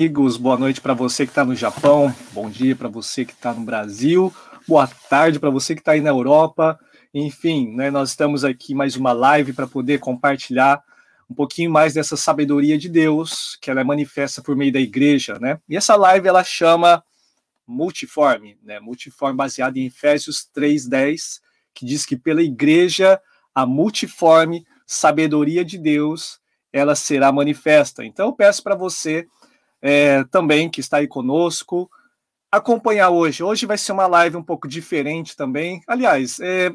amigos, boa noite para você que está no Japão, bom dia para você que está no Brasil, boa tarde para você que está aí na Europa. Enfim, né, nós estamos aqui mais uma live para poder compartilhar um pouquinho mais dessa sabedoria de Deus que ela é manifesta por meio da igreja, né? E essa live ela chama multiforme, né? Multiforme baseado em Efésios 3:10, que diz que pela igreja a multiforme sabedoria de Deus ela será manifesta. Então eu peço para você é, também que está aí conosco acompanhar hoje. Hoje vai ser uma live um pouco diferente também. Aliás, é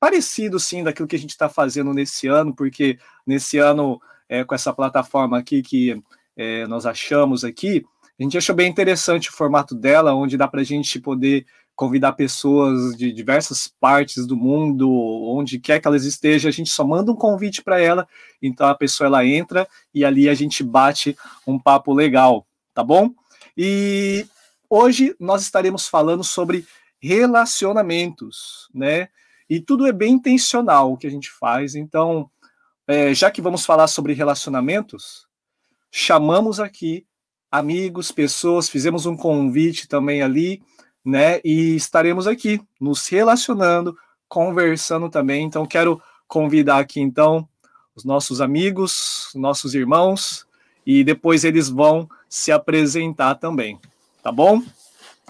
parecido sim daquilo que a gente está fazendo nesse ano, porque nesse ano é, com essa plataforma aqui que é, nós achamos aqui, a gente achou bem interessante o formato dela, onde dá para a gente poder convidar pessoas de diversas partes do mundo, onde quer que elas estejam, a gente só manda um convite para ela, então a pessoa ela entra e ali a gente bate um papo legal, tá bom? E hoje nós estaremos falando sobre relacionamentos, né? E tudo é bem intencional o que a gente faz, então, é, já que vamos falar sobre relacionamentos, chamamos aqui amigos, pessoas, fizemos um convite também ali, né? E estaremos aqui nos relacionando, conversando também. Então, quero convidar aqui, então, os nossos amigos, nossos irmãos, e depois eles vão se apresentar também, tá bom?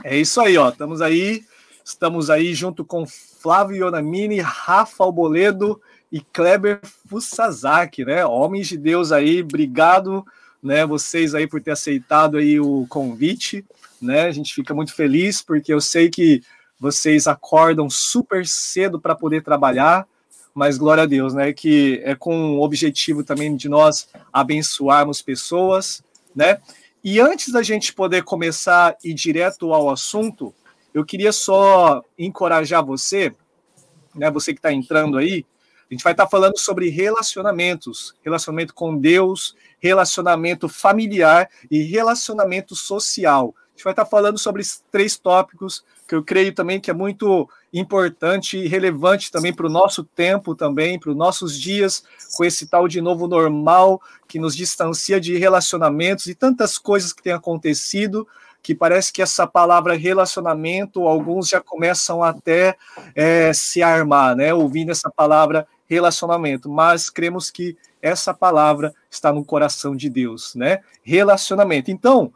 É isso aí, ó. Estamos aí, estamos aí junto com Flávio Yonamini, Rafa Alboledo e Kleber Fusazaki, né? Homens de Deus aí, obrigado né, vocês aí por ter aceitado aí o convite, né? A gente fica muito feliz porque eu sei que vocês acordam super cedo para poder trabalhar, mas glória a Deus, né? Que é com o objetivo também de nós abençoarmos pessoas, né? E antes da gente poder começar e ir direto ao assunto, eu queria só encorajar você, né? Você que está entrando aí, a gente vai estar tá falando sobre relacionamentos, relacionamento com Deus, relacionamento familiar e relacionamento social. A gente vai estar falando sobre esses três tópicos que eu creio também que é muito importante e relevante também para o nosso tempo também, para os nossos dias, com esse tal de novo normal que nos distancia de relacionamentos e tantas coisas que têm acontecido, que parece que essa palavra relacionamento, alguns já começam até é, se armar, né? Ouvindo essa palavra relacionamento, mas cremos que essa palavra está no coração de Deus, né? Relacionamento. Então,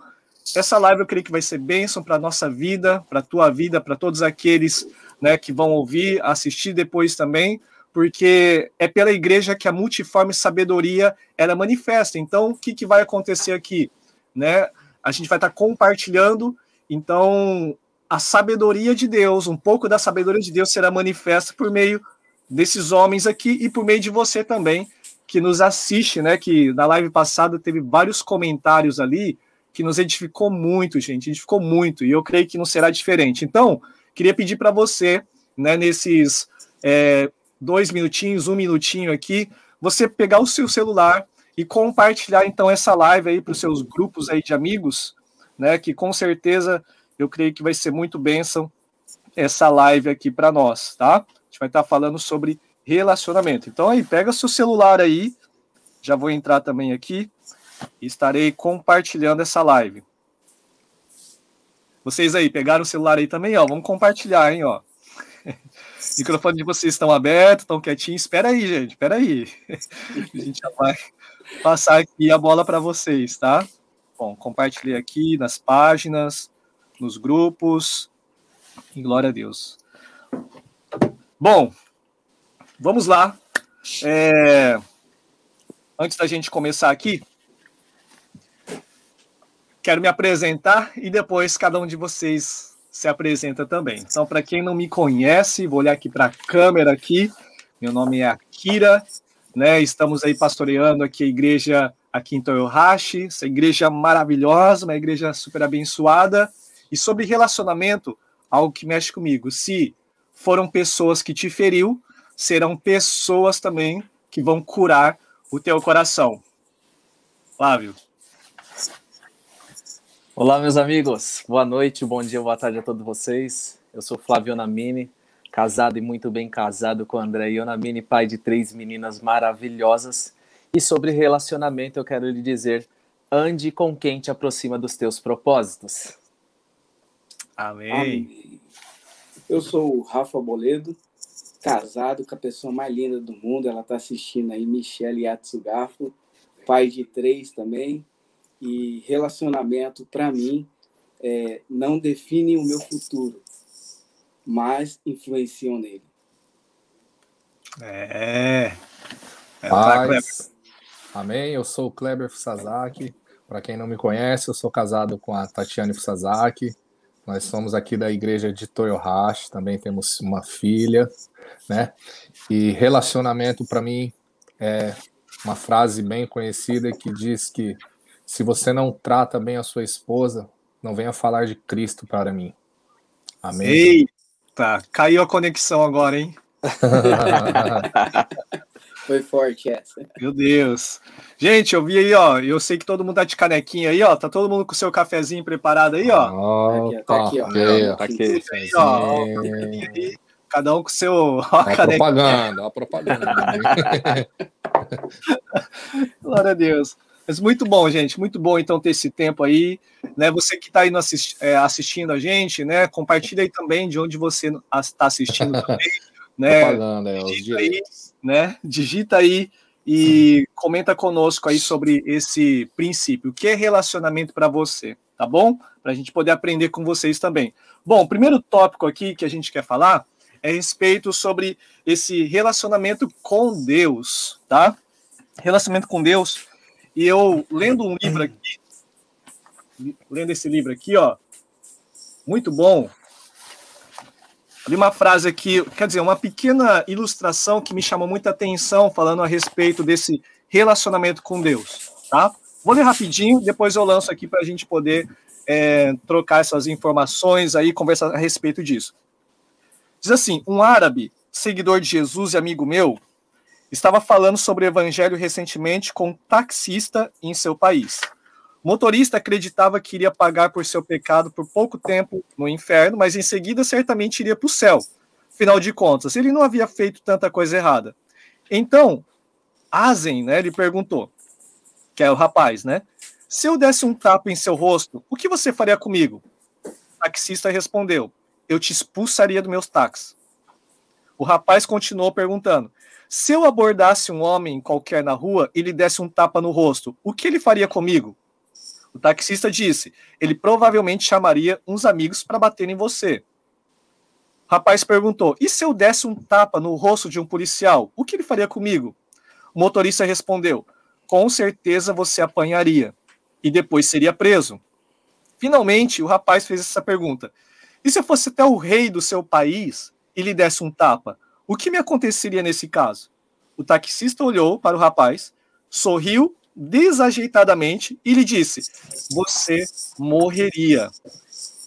essa live eu creio que vai ser bênção para a nossa vida, para a tua vida, para todos aqueles né, que vão ouvir, assistir depois também, porque é pela igreja que a multiforme sabedoria ela manifesta. Então, o que, que vai acontecer aqui? Né? A gente vai estar compartilhando, então, a sabedoria de Deus, um pouco da sabedoria de Deus será manifesta por meio desses homens aqui e por meio de você também, que nos assiste, né? Que na live passada teve vários comentários ali que nos edificou muito, gente, edificou muito, e eu creio que não será diferente. Então, queria pedir para você, né, nesses é, dois minutinhos, um minutinho aqui, você pegar o seu celular e compartilhar então essa live aí para os seus grupos aí de amigos, né? Que com certeza eu creio que vai ser muito bênção essa live aqui para nós, tá? Gente vai estar falando sobre relacionamento. Então aí, pega seu celular aí, já vou entrar também aqui e estarei compartilhando essa live. Vocês aí, pegaram o celular aí também, ó, vamos compartilhar, hein, ó. Microfone de vocês estão abertos, estão quietinhos. Espera aí, gente, espera aí. A gente já vai passar aqui a bola para vocês, tá? Bom, compartilhei aqui nas páginas, nos grupos. E glória a Deus. Bom, Vamos lá. É... Antes da gente começar aqui, quero me apresentar e depois cada um de vocês se apresenta também. Então, para quem não me conhece, vou olhar aqui para a câmera aqui. Meu nome é Akira, né? Estamos aí pastoreando aqui a igreja aqui em Toyohashi, essa igreja maravilhosa, uma igreja super abençoada. E sobre relacionamento, algo que mexe comigo. Se foram pessoas que te feriu, serão pessoas também que vão curar o teu coração. Flávio. Olá, meus amigos. Boa noite, bom dia, boa tarde a todos vocês. Eu sou Flávio Onamini, casado e muito bem casado com André Ionamini, pai de três meninas maravilhosas. E sobre relacionamento, eu quero lhe dizer: ande com quem te aproxima dos teus propósitos. Amém. Amém. Eu sou o Rafa Boledo, casado com a pessoa mais linda do mundo. Ela está assistindo aí, Michelle Yatsugafo, pai de três também. E relacionamento, para mim, é, não define o meu futuro, mas influenciam nele. É. é Paz. Amém. Eu sou o Kleber Fusazaki. Para quem não me conhece, eu sou casado com a Tatiane Fusazaki. Nós somos aqui da igreja de Toyohashi, também temos uma filha, né? E relacionamento para mim é uma frase bem conhecida que diz que se você não trata bem a sua esposa, não venha falar de Cristo para mim. Amém. Eita, caiu a conexão agora, hein? Foi forte essa. Meu Deus. Gente, eu vi aí, ó. Eu sei que todo mundo tá de canequinha aí, ó. Tá todo mundo com o seu cafezinho preparado aí, ó. Oh, tá aqui, ó. Tá aqui, tá aqui. ó, Cada um com o seu. Ó, a propaganda, a propaganda. Glória a Deus. Mas muito bom, gente, muito bom então ter esse tempo aí, né? Você que está aí assist, é, assistindo a gente, né? Compartilha aí também de onde você está assistindo também, né? Propaganda, é, Digita aí, né? Digita aí e comenta conosco aí sobre esse princípio. O que é relacionamento para você, tá bom? Para a gente poder aprender com vocês também. Bom, o primeiro tópico aqui que a gente quer falar é a respeito sobre esse relacionamento com Deus, tá? Relacionamento com Deus. E eu lendo um livro aqui, lendo esse livro aqui, ó, muito bom. Li uma frase aqui, quer dizer, uma pequena ilustração que me chamou muita atenção, falando a respeito desse relacionamento com Deus, tá? Vou ler rapidinho, depois eu lanço aqui para a gente poder é, trocar essas informações aí, conversar a respeito disso. Diz assim: um árabe, seguidor de Jesus e amigo meu, estava falando sobre o evangelho recentemente com um taxista em seu país. Motorista acreditava que iria pagar por seu pecado por pouco tempo no inferno, mas em seguida certamente iria para o céu. Afinal de contas, ele não havia feito tanta coisa errada. Então, Azen, né, ele perguntou, que é o rapaz, né? Se eu desse um tapa em seu rosto, o que você faria comigo? O taxista respondeu: Eu te expulsaria do meus táxis. O rapaz continuou perguntando: Se eu abordasse um homem qualquer na rua e lhe desse um tapa no rosto, o que ele faria comigo? O taxista disse: ele provavelmente chamaria uns amigos para bater em você. O rapaz perguntou: e se eu desse um tapa no rosto de um policial, o que ele faria comigo? O motorista respondeu: com certeza você apanharia e depois seria preso. Finalmente, o rapaz fez essa pergunta: e se eu fosse até o rei do seu país e lhe desse um tapa, o que me aconteceria nesse caso? O taxista olhou para o rapaz, sorriu desajeitadamente e lhe disse: Você morreria.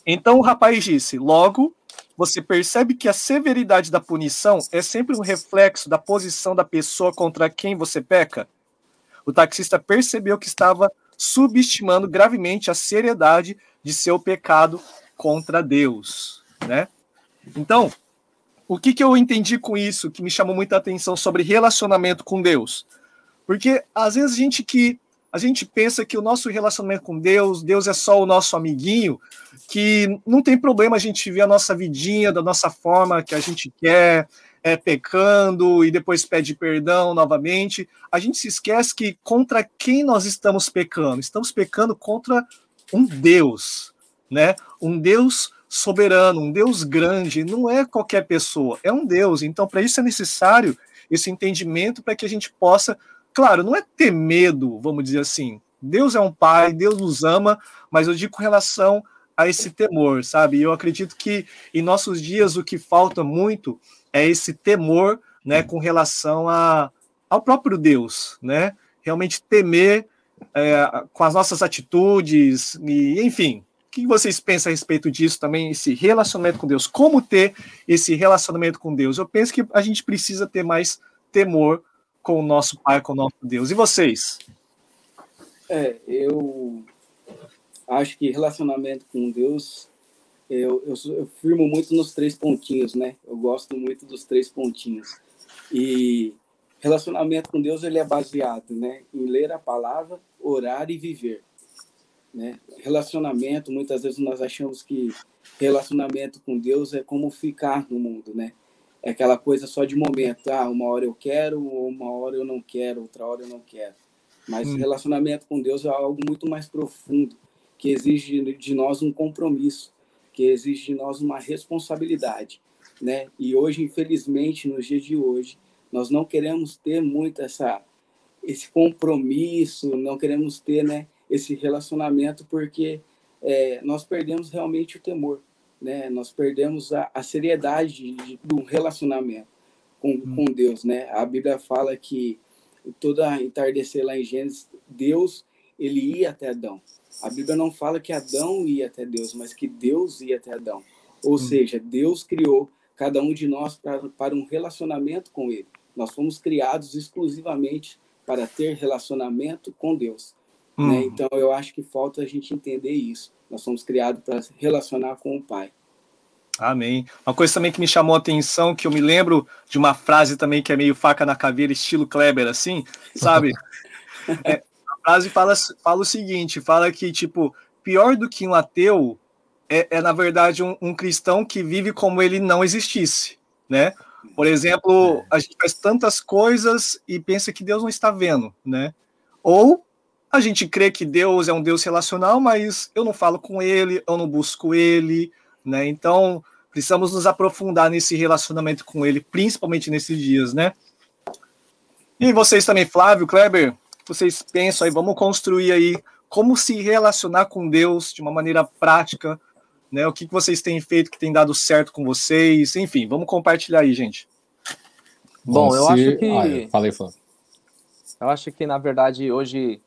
Então o rapaz disse: Logo, você percebe que a severidade da punição é sempre um reflexo da posição da pessoa contra quem você peca? O taxista percebeu que estava subestimando gravemente a seriedade de seu pecado contra Deus, né? Então, o que, que eu entendi com isso, que me chamou muita atenção sobre relacionamento com Deus? Porque às vezes a gente que a gente pensa que o nosso relacionamento com Deus, Deus é só o nosso amiguinho, que não tem problema a gente viver a nossa vidinha da nossa forma que a gente quer, é, pecando e depois pede perdão novamente. A gente se esquece que contra quem nós estamos pecando? Estamos pecando contra um Deus, né? Um Deus soberano, um Deus grande, não é qualquer pessoa, é um Deus. Então, para isso é necessário esse entendimento para que a gente possa Claro, não é ter medo, vamos dizer assim. Deus é um pai, Deus nos ama, mas eu digo com relação a esse temor, sabe? Eu acredito que em nossos dias o que falta muito é esse temor, né, com relação a, ao próprio Deus, né? Realmente temer é, com as nossas atitudes e, enfim. O que vocês pensam a respeito disso também, esse relacionamento com Deus? Como ter esse relacionamento com Deus? Eu penso que a gente precisa ter mais temor com o nosso Pai, com o nosso Deus. E vocês? É, eu acho que relacionamento com Deus, eu, eu, eu, firmo muito nos três pontinhos, né? Eu gosto muito dos três pontinhos. E relacionamento com Deus, ele é baseado, né? Em ler a palavra, orar e viver. né? Relacionamento, muitas vezes nós achamos que relacionamento com Deus é como ficar no mundo, né? É aquela coisa só de momento, ah, uma hora eu quero, uma hora eu não quero, outra hora eu não quero. Mas hum. relacionamento com Deus é algo muito mais profundo, que exige de nós um compromisso, que exige de nós uma responsabilidade, né? E hoje, infelizmente, nos dias de hoje, nós não queremos ter muito essa esse compromisso, não queremos ter, né, esse relacionamento porque é, nós perdemos realmente o temor, né? Nós perdemos a, a seriedade de, de, do relacionamento com, hum. com Deus, né? A Bíblia fala que toda entardecer lá em Gênesis, Deus ele ia até Adão. A Bíblia não fala que Adão ia até Deus, mas que Deus ia até Adão. Ou hum. seja, Deus criou cada um de nós para, para um relacionamento com Ele. Nós fomos criados exclusivamente para ter relacionamento com Deus. Né? Hum. Né? Então, eu acho que falta a gente entender isso. Nós somos criados para relacionar com o Pai. Amém. Uma coisa também que me chamou a atenção, que eu me lembro de uma frase também que é meio faca na caveira, estilo Kleber, assim, sabe? é, a frase fala, fala o seguinte: fala que, tipo, pior do que um ateu é, é na verdade, um, um cristão que vive como ele não existisse, né? Por exemplo, é. a gente faz tantas coisas e pensa que Deus não está vendo, né? Ou a gente crê que Deus é um Deus relacional, mas eu não falo com ele, eu não busco ele, né? Então, precisamos nos aprofundar nesse relacionamento com ele, principalmente nesses dias, né? E vocês também, Flávio, Kleber, vocês pensam aí, vamos construir aí como se relacionar com Deus de uma maneira prática, né? O que, que vocês têm feito que tem dado certo com vocês, enfim, vamos compartilhar aí, gente. Bom, eu acho que. Ah, eu falei, Flávio. Eu acho que, na verdade, hoje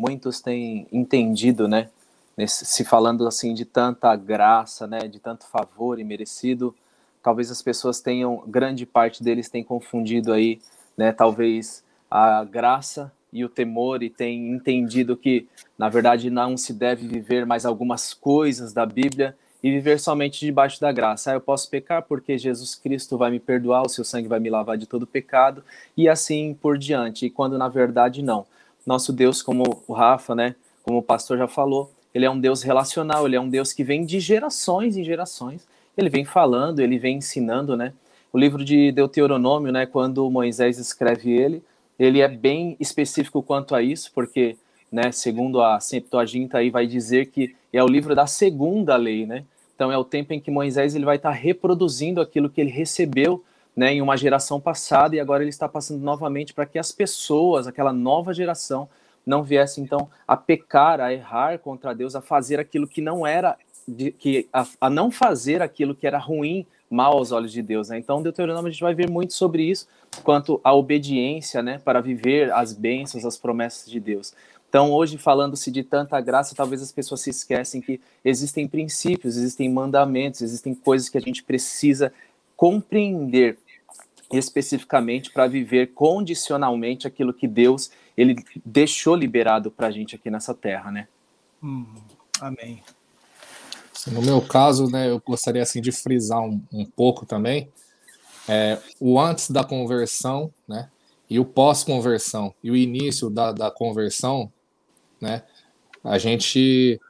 muitos têm entendido, né? Nesse, se falando assim de tanta graça, né? De tanto favor e merecido, talvez as pessoas tenham, grande parte deles tem confundido aí, né? Talvez a graça e o temor e tem entendido que, na verdade, não se deve viver mais algumas coisas da Bíblia e viver somente debaixo da graça. Ah, eu posso pecar porque Jesus Cristo vai me perdoar, o seu sangue vai me lavar de todo pecado e assim por diante. E quando na verdade não. Nosso Deus, como o Rafa, né, como o pastor já falou, ele é um Deus relacional, ele é um Deus que vem de gerações em gerações. Ele vem falando, ele vem ensinando, né? O livro de Deuteronômio, né, quando Moisés escreve ele, ele é bem específico quanto a isso, porque né, segundo a Septuaginta aí vai dizer que é o livro da segunda lei, né? Então é o tempo em que Moisés ele vai estar reproduzindo aquilo que ele recebeu, né, em uma geração passada e agora ele está passando novamente para que as pessoas, aquela nova geração, não viesse então a pecar, a errar contra Deus, a fazer aquilo que não era de, que a, a, não fazer aquilo que era ruim, mal aos olhos de Deus. Né? Então, Deuteronômio a gente vai ver muito sobre isso, quanto à obediência, né, para viver as bênçãos, as promessas de Deus. Então, hoje, falando-se de tanta graça, talvez as pessoas se esquecem que existem princípios, existem mandamentos, existem coisas que a gente precisa compreender especificamente para viver condicionalmente aquilo que Deus ele deixou liberado para a gente aqui nessa terra, né? Hum, amém. No meu caso, né, eu gostaria assim de frisar um, um pouco também é, o antes da conversão, né, e o pós-conversão e o início da, da conversão né? A gente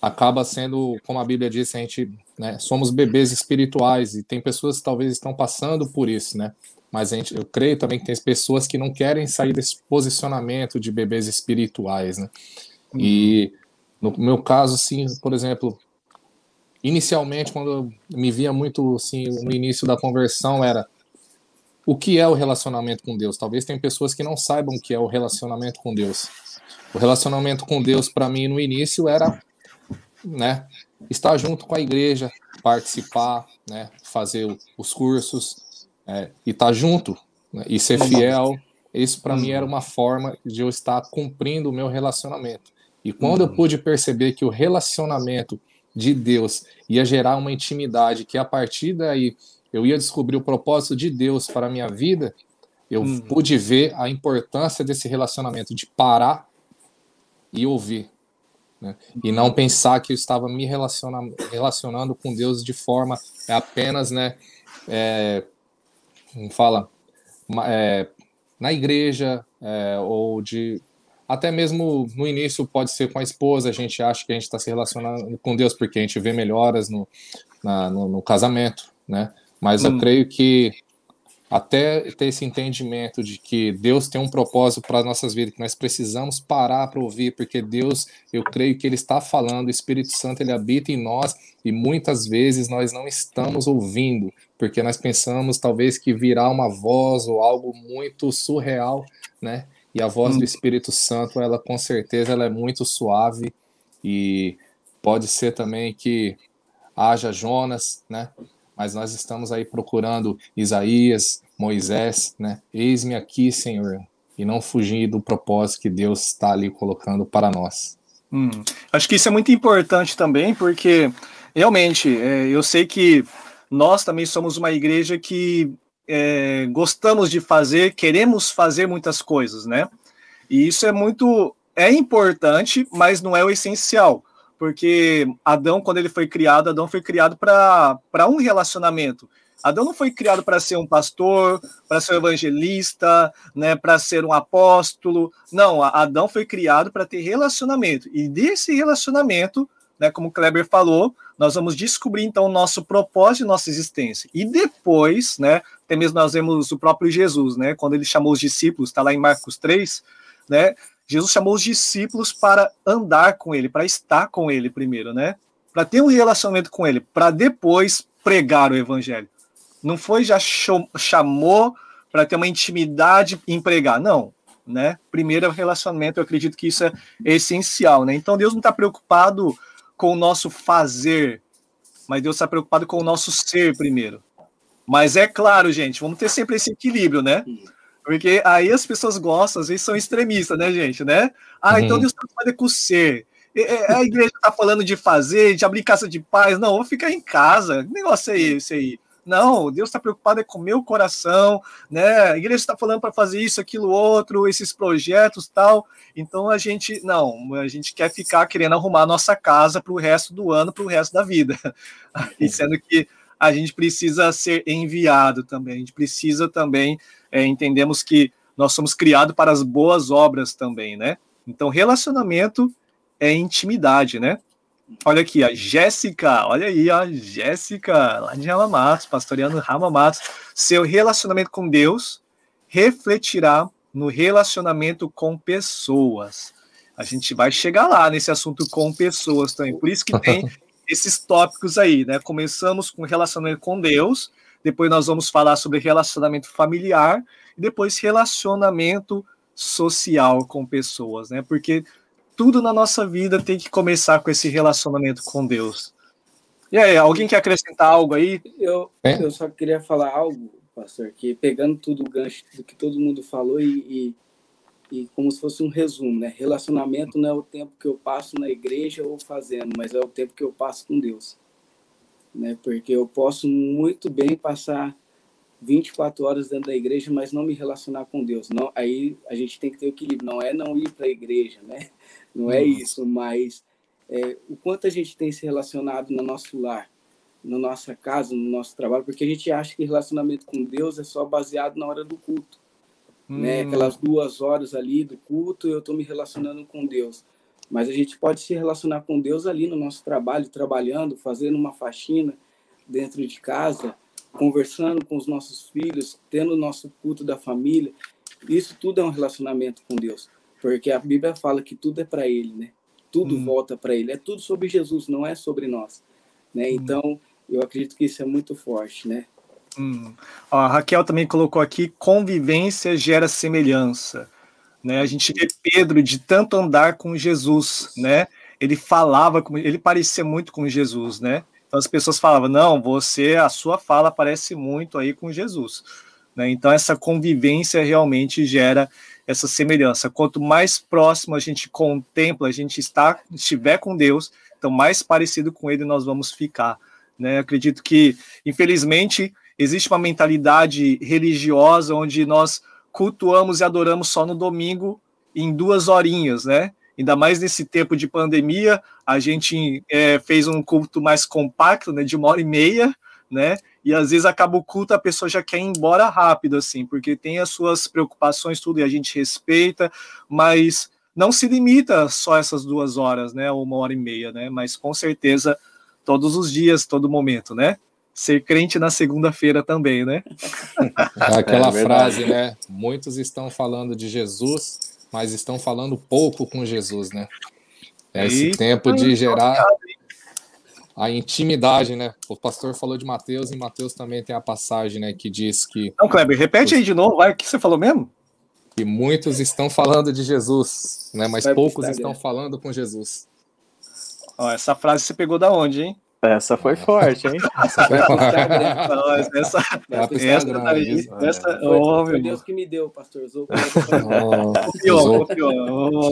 acaba sendo, como a Bíblia diz, a gente, né, somos bebês espirituais e tem pessoas que talvez estão passando por isso, né? Mas gente, eu creio também que tem pessoas que não querem sair desse posicionamento de bebês espirituais, né? Uhum. E no meu caso, assim, por exemplo, inicialmente quando eu me via muito assim no início da conversão era o que é o relacionamento com Deus? Talvez tem pessoas que não saibam o que é o relacionamento com Deus. O relacionamento com Deus para mim no início era, né, estar junto com a igreja, participar, né, fazer os cursos é, e estar tá junto né, e ser fiel. Isso para mim era uma forma de eu estar cumprindo o meu relacionamento. E quando eu uhum. pude perceber que o relacionamento de Deus ia gerar uma intimidade, que a partir daí eu ia descobrir o propósito de Deus para a minha vida, eu uhum. pude ver a importância desse relacionamento, de parar e ouvir. Né? E não pensar que eu estava me relacionando, relacionando com Deus de forma apenas, né, é, como fala, é, na igreja, é, ou de até mesmo no início pode ser com a esposa, a gente acha que a gente está se relacionando com Deus porque a gente vê melhoras no, na, no, no, casamento, né? Mas hum. eu creio que até ter esse entendimento de que Deus tem um propósito para nossas vidas, que nós precisamos parar para ouvir, porque Deus, eu creio que Ele está falando, o Espírito Santo ele habita em nós e muitas vezes nós não estamos ouvindo, porque nós pensamos talvez que virá uma voz ou algo muito surreal, né? E a voz do hum. Espírito Santo, ela com certeza ela é muito suave e pode ser também que haja Jonas, né? Mas nós estamos aí procurando Isaías, Moisés, né? Eis-me aqui, Senhor, e não fugir do propósito que Deus está ali colocando para nós. Hum, acho que isso é muito importante também, porque realmente é, eu sei que nós também somos uma igreja que é, gostamos de fazer, queremos fazer muitas coisas, né? E isso é muito é importante, mas não é o essencial porque Adão, quando ele foi criado, Adão foi criado para um relacionamento. Adão não foi criado para ser um pastor, para ser um evangelista, né, para ser um apóstolo. Não, Adão foi criado para ter relacionamento. E desse relacionamento, né, como o Kleber falou, nós vamos descobrir então o nosso propósito e nossa existência. E depois, né, até mesmo nós vemos o próprio Jesus, né, quando ele chamou os discípulos, está lá em Marcos 3, né, Jesus chamou os discípulos para andar com ele, para estar com ele primeiro, né? Para ter um relacionamento com ele, para depois pregar o evangelho. Não foi já chamou para ter uma intimidade em pregar, não, né? Primeiro é relacionamento, eu acredito que isso é essencial, né? Então Deus não está preocupado com o nosso fazer, mas Deus está preocupado com o nosso ser primeiro. Mas é claro, gente, vamos ter sempre esse equilíbrio, né? Porque aí as pessoas gostam, às vezes são extremistas, né, gente, né? Ah, então uhum. então Deus está falando com ser. A igreja está falando de fazer, de abrir casa de paz. Não, vou ficar em casa. Que negócio é esse aí? Não, Deus está preocupado é com o meu coração, né? A igreja está falando para fazer isso, aquilo, outro, esses projetos tal. Então a gente, não, a gente quer ficar querendo arrumar a nossa casa para o resto do ano, para o resto da vida. E sendo que a gente precisa ser enviado também, a gente precisa também é, entendemos que nós somos criados para as boas obras também, né? Então, relacionamento é intimidade, né? Olha aqui, a Jéssica, olha aí, a Jéssica, lá de Rama Matos, pastoreando Rama Matos. Seu relacionamento com Deus refletirá no relacionamento com pessoas. A gente vai chegar lá nesse assunto com pessoas também. Por isso que tem esses tópicos aí, né? Começamos com relacionamento com Deus, depois nós vamos falar sobre relacionamento familiar e depois relacionamento social com pessoas, né? Porque tudo na nossa vida tem que começar com esse relacionamento com Deus. E aí, alguém quer acrescentar algo aí? Eu, é? eu só queria falar algo, pastor, que pegando tudo o gancho do que todo mundo falou e, e, e, como se fosse um resumo, né? Relacionamento não é o tempo que eu passo na igreja ou fazendo, mas é o tempo que eu passo com Deus né? Porque eu posso muito bem passar 24 horas dentro da igreja, mas não me relacionar com Deus. Não, aí a gente tem que ter equilíbrio. Não é não ir para a igreja, né? Não é isso, mas é, o quanto a gente tem se relacionado no nosso lar, na nossa casa, no nosso trabalho, porque a gente acha que relacionamento com Deus é só baseado na hora do culto. Né? Hum. Né? Aquelas duas horas ali do culto, eu estou me relacionando com Deus. Mas a gente pode se relacionar com Deus ali no nosso trabalho, trabalhando, fazendo uma faxina dentro de casa, conversando com os nossos filhos, tendo o nosso culto da família. Isso tudo é um relacionamento com Deus, porque a Bíblia fala que tudo é para Ele, né? Tudo hum. volta para Ele. É tudo sobre Jesus, não é sobre nós, né? Hum. Então, eu acredito que isso é muito forte, né? Hum. Ó, a Raquel também colocou aqui: convivência gera semelhança. Né? A gente vê Pedro de tanto andar com Jesus, né? Ele falava, com, ele parecia muito com Jesus, né? Então as pessoas falavam: "Não, você, a sua fala parece muito aí com Jesus". Né? Então essa convivência realmente gera essa semelhança. Quanto mais próximo a gente contempla, a gente está, estiver com Deus, então mais parecido com Ele nós vamos ficar. Né? Acredito que, infelizmente, existe uma mentalidade religiosa onde nós cultuamos e adoramos só no domingo em duas horinhas, né? Ainda mais nesse tempo de pandemia, a gente é, fez um culto mais compacto, né, de uma hora e meia, né? E às vezes acaba o culto, a pessoa já quer ir embora rápido, assim, porque tem as suas preocupações, tudo, e a gente respeita, mas não se limita só essas duas horas, né? Ou uma hora e meia, né? Mas com certeza todos os dias, todo momento, né? Ser crente na segunda-feira também, né? É aquela é frase, né? Muitos estão falando de Jesus, mas estão falando pouco com Jesus, né? É esse Eita, tempo de gerar a intimidade, né? O pastor falou de Mateus e Mateus também tem a passagem, né, que diz que Não, Kleber, repete aí de novo, vai, o que você falou mesmo? Que muitos estão falando de Jesus, né, mas poucos estão falando com Jesus. Ó, essa frase você pegou da onde, hein? Essa foi forte, hein? Essa foi forte. essa, essa, essa, oh, foi Deus que me deu, pastor. Confiou, confiou.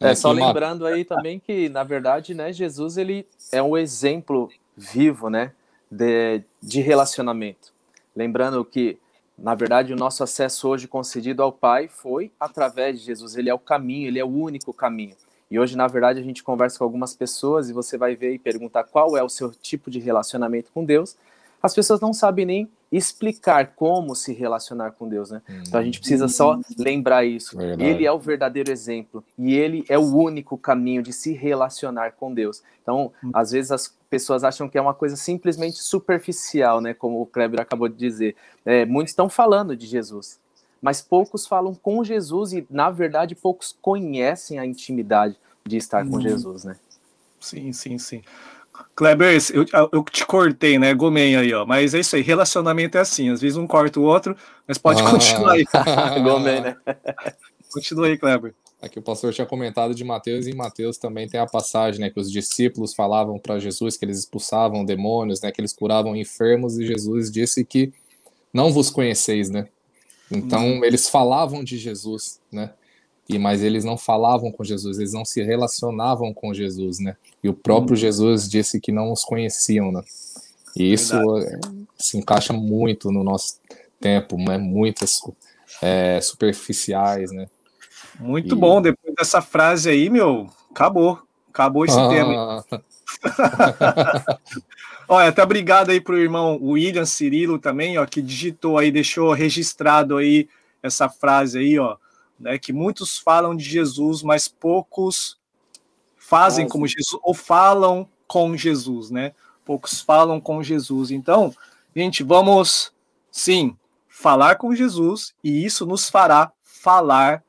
É, só lembrando aí também que, na verdade, né, Jesus ele é um exemplo vivo, né, de, de relacionamento. Lembrando que, na verdade, o nosso acesso hoje concedido ao Pai foi através de Jesus. Ele é o caminho, ele é o único caminho. E hoje, na verdade, a gente conversa com algumas pessoas e você vai ver e perguntar qual é o seu tipo de relacionamento com Deus. As pessoas não sabem nem explicar como se relacionar com Deus, né? Hum. Então a gente precisa só lembrar isso. Verdade. Ele é o verdadeiro exemplo e ele é o único caminho de se relacionar com Deus. Então, hum. às vezes as pessoas acham que é uma coisa simplesmente superficial, né? Como o Kleber acabou de dizer. É, muitos estão falando de Jesus, mas poucos falam com Jesus e, na verdade, poucos conhecem a intimidade de estar com uhum. Jesus, né? Sim, sim, sim. Kleber, eu, eu te cortei, né? Gomem aí, ó. Mas é isso aí, relacionamento é assim. Às vezes um corta o outro, mas pode ah. continuar aí. Gomem, né? Continua aí, Kleber. Aqui o pastor tinha comentado de Mateus, e em Mateus também tem a passagem, né? Que os discípulos falavam para Jesus que eles expulsavam demônios, né? Que eles curavam enfermos, e Jesus disse que não vos conheceis, né? Então, hum. eles falavam de Jesus, né? E, mas eles não falavam com Jesus, eles não se relacionavam com Jesus, né? E o próprio hum. Jesus disse que não os conheciam, né? E isso é, se encaixa muito no nosso tempo, né? Muitas é, superficiais, né? Muito e... bom. Depois dessa frase aí, meu, acabou. Acabou esse ah. tema. Olha, até obrigado aí pro irmão William Cirilo também, ó, que digitou aí, deixou registrado aí essa frase aí, ó, né, que muitos falam de Jesus, mas poucos fazem como Jesus ou falam com Jesus, né? Poucos falam com Jesus. Então, gente, vamos sim falar com Jesus e isso nos fará falar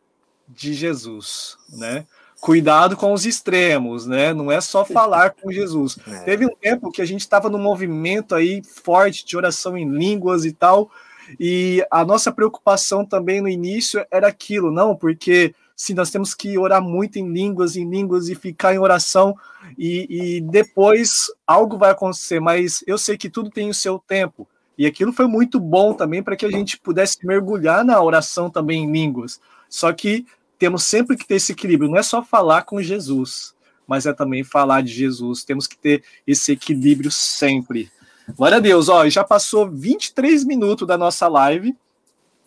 de Jesus, né? Cuidado com os extremos, né? Não é só falar com Jesus. É. Teve um tempo que a gente estava num movimento aí forte de oração em línguas e tal, e a nossa preocupação também no início era aquilo, não, porque se nós temos que orar muito em línguas, em línguas e ficar em oração, e, e depois algo vai acontecer, mas eu sei que tudo tem o seu tempo. E aquilo foi muito bom também para que a gente pudesse mergulhar na oração também em línguas. Só que temos sempre que ter esse equilíbrio. Não é só falar com Jesus, mas é também falar de Jesus. Temos que ter esse equilíbrio sempre. Glória a Deus, ó, já passou 23 minutos da nossa live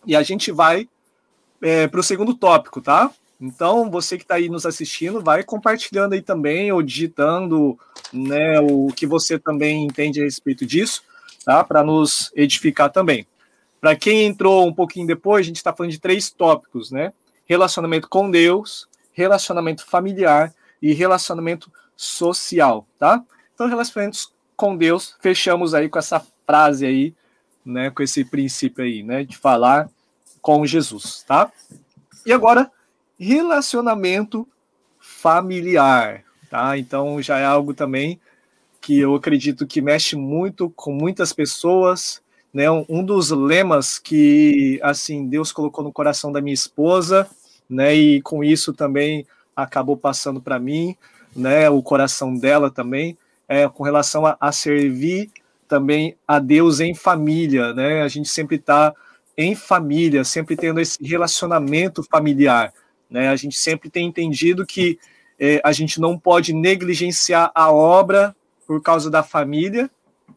e a gente vai é, para o segundo tópico, tá? Então, você que está aí nos assistindo, vai compartilhando aí também, ou digitando né, o que você também entende a respeito disso, tá? Para nos edificar também. Para quem entrou um pouquinho depois, a gente está falando de três tópicos, né? Relacionamento com Deus, relacionamento familiar e relacionamento social, tá? Então, relacionamentos com Deus, fechamos aí com essa frase aí, né, com esse princípio aí, né, de falar com Jesus, tá? E agora, relacionamento familiar, tá? Então, já é algo também que eu acredito que mexe muito com muitas pessoas, né? Um dos lemas que assim Deus colocou no coração da minha esposa, né? E com isso também acabou passando para mim, né? O coração dela também é com relação a, a servir também a Deus em família, né? A gente sempre está em família, sempre tendo esse relacionamento familiar, né? A gente sempre tem entendido que é, a gente não pode negligenciar a obra por causa da família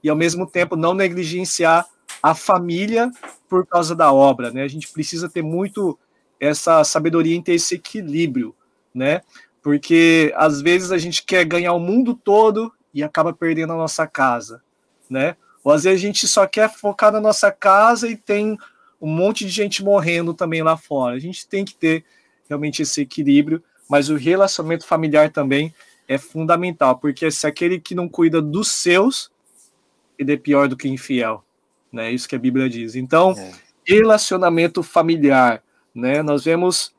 e ao mesmo tempo não negligenciar a família por causa da obra, né? A gente precisa ter muito essa sabedoria em ter esse equilíbrio, né? Porque às vezes a gente quer ganhar o mundo todo e acaba perdendo a nossa casa, né? Ou às vezes a gente só quer focar na nossa casa e tem um monte de gente morrendo também lá fora. A gente tem que ter realmente esse equilíbrio mas o relacionamento familiar também é fundamental, porque se aquele que não cuida dos seus, ele é pior do que infiel, né? Isso que a Bíblia diz. Então, é. relacionamento familiar, né? Nós vemos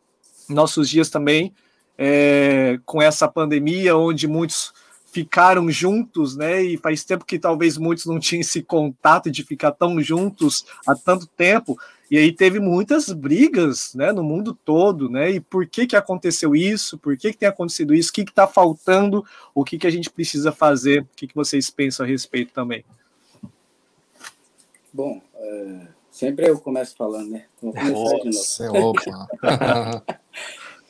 nossos dias também é, com essa pandemia, onde muitos ficaram juntos, né? E faz tempo que talvez muitos não tinham esse contato de ficar tão juntos há tanto tempo. E aí teve muitas brigas, né, no mundo todo, né? E por que que aconteceu isso? Por que que tem acontecido isso? O que que está faltando? O que que a gente precisa fazer? O que que vocês pensam a respeito também? Bom, é, sempre eu começo falando, né? Vou começar Nossa, de novo.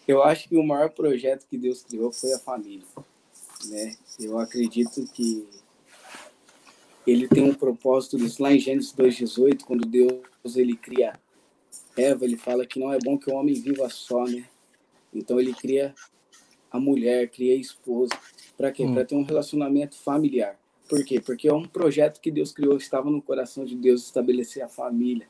eu acho que o maior projeto que Deus criou foi a família, né? Eu acredito que ele tem um propósito disso lá em Gênesis 2:18, quando Deus ele cria Eva, ele fala que não é bom que o homem viva só, né? Então ele cria a mulher, cria a esposa, para quê? Hum. Para ter um relacionamento familiar. Por quê? Porque é um projeto que Deus criou, estava no coração de Deus estabelecer a família,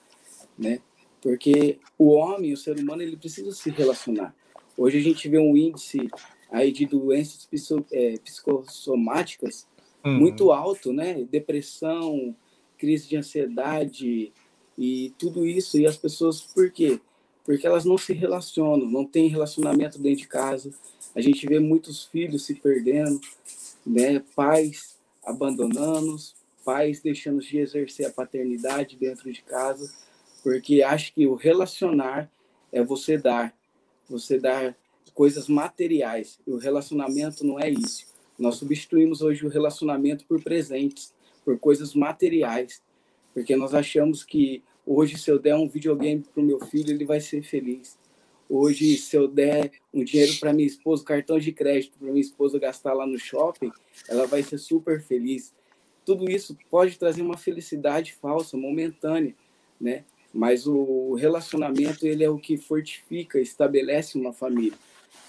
né? Porque o homem, o ser humano, ele precisa se relacionar. Hoje a gente vê um índice aí de doenças é, psicossomáticas uhum. muito alto, né? Depressão, crise de ansiedade e tudo isso. E as pessoas, por quê? Porque elas não se relacionam, não tem relacionamento dentro de casa. A gente vê muitos filhos se perdendo, né? Pais abandonando, pais deixando de exercer a paternidade dentro de casa, porque acho que o relacionar é você dar, você dar coisas materiais. E o relacionamento não é isso. Nós substituímos hoje o relacionamento por presentes, por coisas materiais, porque nós achamos que hoje, se eu der um videogame para o meu filho, ele vai ser feliz. Hoje, se eu der um dinheiro para minha esposa, cartão de crédito para minha esposa gastar lá no shopping, ela vai ser super feliz. Tudo isso pode trazer uma felicidade falsa, momentânea, né? Mas o relacionamento ele é o que fortifica, estabelece uma família.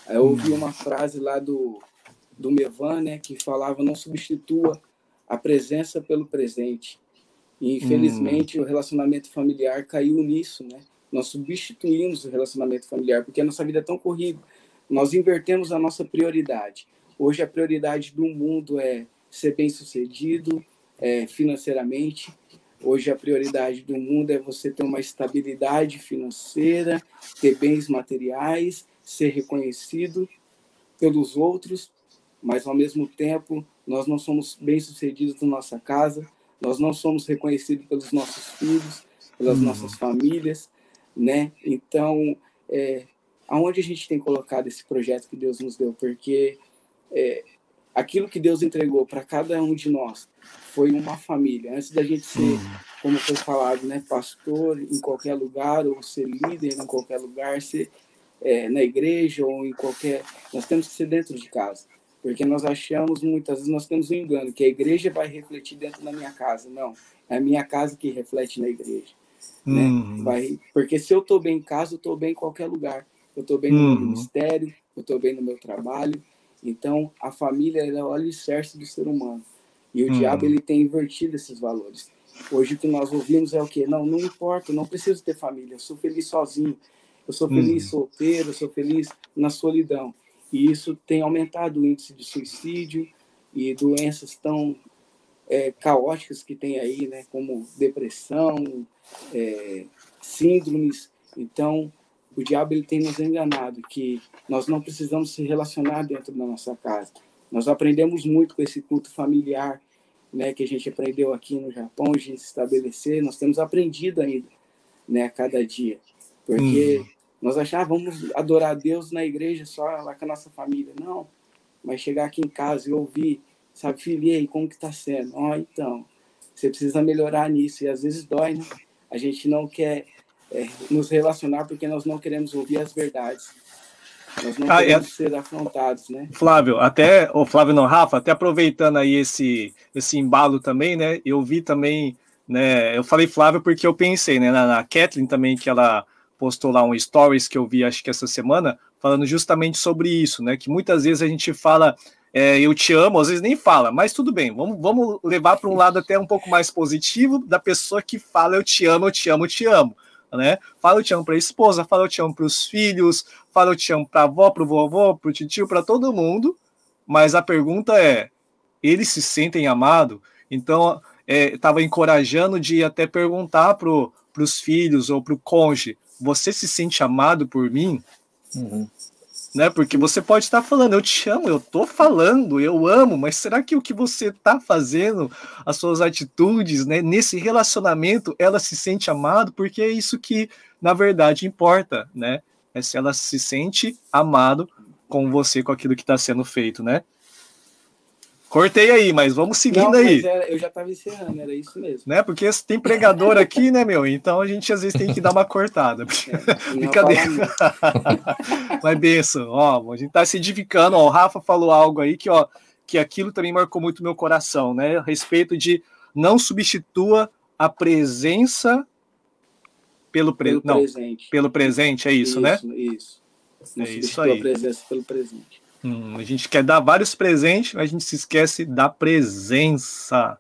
Eu ouvi uma frase lá do do Mevan, né, que falava não substitua a presença pelo presente. E infelizmente hum. o relacionamento familiar caiu nisso, né? Nós substituímos o relacionamento familiar porque a nossa vida é tão corrida. Nós invertemos a nossa prioridade. Hoje a prioridade do mundo é ser bem-sucedido é, financeiramente. Hoje a prioridade do mundo é você ter uma estabilidade financeira, ter bens materiais, ser reconhecido pelos outros mas ao mesmo tempo nós não somos bem-sucedidos na nossa casa, nós não somos reconhecidos pelos nossos filhos, pelas uhum. nossas famílias, né? Então, é, aonde a gente tem colocado esse projeto que Deus nos deu? Porque é, aquilo que Deus entregou para cada um de nós foi uma família. Antes da gente ser, uhum. como foi falado, né, pastor em qualquer lugar ou ser líder em qualquer lugar, ser é, na igreja ou em qualquer, nós temos que ser dentro de casa. Porque nós achamos, muitas vezes, nós temos um engano, que a igreja vai refletir dentro da minha casa. Não, é a minha casa que reflete na igreja. Né? Uhum. Vai, porque se eu estou bem em casa, eu estou bem em qualquer lugar. Eu estou bem no uhum. meu ministério, eu estou bem no meu trabalho. Então, a família é o alicerce do ser humano. E o uhum. diabo ele tem invertido esses valores. Hoje o que nós ouvimos é o quê? Não, não importa, não preciso ter família, eu sou feliz sozinho, eu sou feliz uhum. solteiro, eu sou feliz na solidão. E isso tem aumentado o índice de suicídio e doenças tão é, caóticas que tem aí, né, como depressão, é, síndromes. Então, o diabo ele tem nos enganado que nós não precisamos se relacionar dentro da nossa casa. Nós aprendemos muito com esse culto familiar, né, que a gente aprendeu aqui no Japão, a gente estabelecer. Nós temos aprendido ainda, né, a cada dia, porque hum. Nós achávamos adorar a Deus na igreja só lá com a nossa família. Não, mas chegar aqui em casa e ouvir, sabe, filho, e aí, como que tá sendo? Ó, oh, então, você precisa melhorar nisso. E às vezes dói, né? A gente não quer é, nos relacionar porque nós não queremos ouvir as verdades. Nós não ah, queremos é... ser afrontados, né? Flávio, até, o Flávio não, Rafa, até aproveitando aí esse, esse embalo também, né? Eu vi também, né? Eu falei Flávio porque eu pensei, né? Na, na Kathleen também, que ela postou lá um stories que eu vi, acho que essa semana, falando justamente sobre isso, né? Que muitas vezes a gente fala é, eu te amo, às vezes nem fala, mas tudo bem, vamos, vamos levar para um lado até um pouco mais positivo da pessoa que fala eu te amo, eu te amo, eu te amo. né? Fala eu te amo para a esposa, fala eu te amo para os filhos, fala eu te amo para a avó, para o vovô, para o tio, para todo mundo. Mas a pergunta é: eles se sentem amados? Então, estava é, encorajando de até perguntar para os filhos ou para o cônjuge: você se sente amado por mim? Uhum né? Porque você pode estar falando, eu te amo, eu tô falando, eu amo, mas será que o que você está fazendo, as suas atitudes, né, nesse relacionamento, ela se sente amado? Porque é isso que, na verdade, importa, né? É se ela se sente amado com você, com aquilo que está sendo feito, né? Cortei aí, mas vamos seguindo Não, aí. Era, eu já estava encerrando, era isso mesmo. Né? Porque tem pregador aqui, né, meu? Então a gente às vezes tem que dar uma cortada. É, Brincadeira. mas benção, ó, a gente tá se edificando, ó, o Rafa falou algo aí que, ó, que aquilo também marcou muito meu coração, né? A respeito de não substitua a presença pelo, pre... pelo não, presente. Pelo presente, é isso, isso né? Isso. Não é isso aí. a presença pelo presente. Hum, a gente quer dar vários presentes, mas a gente se esquece da presença.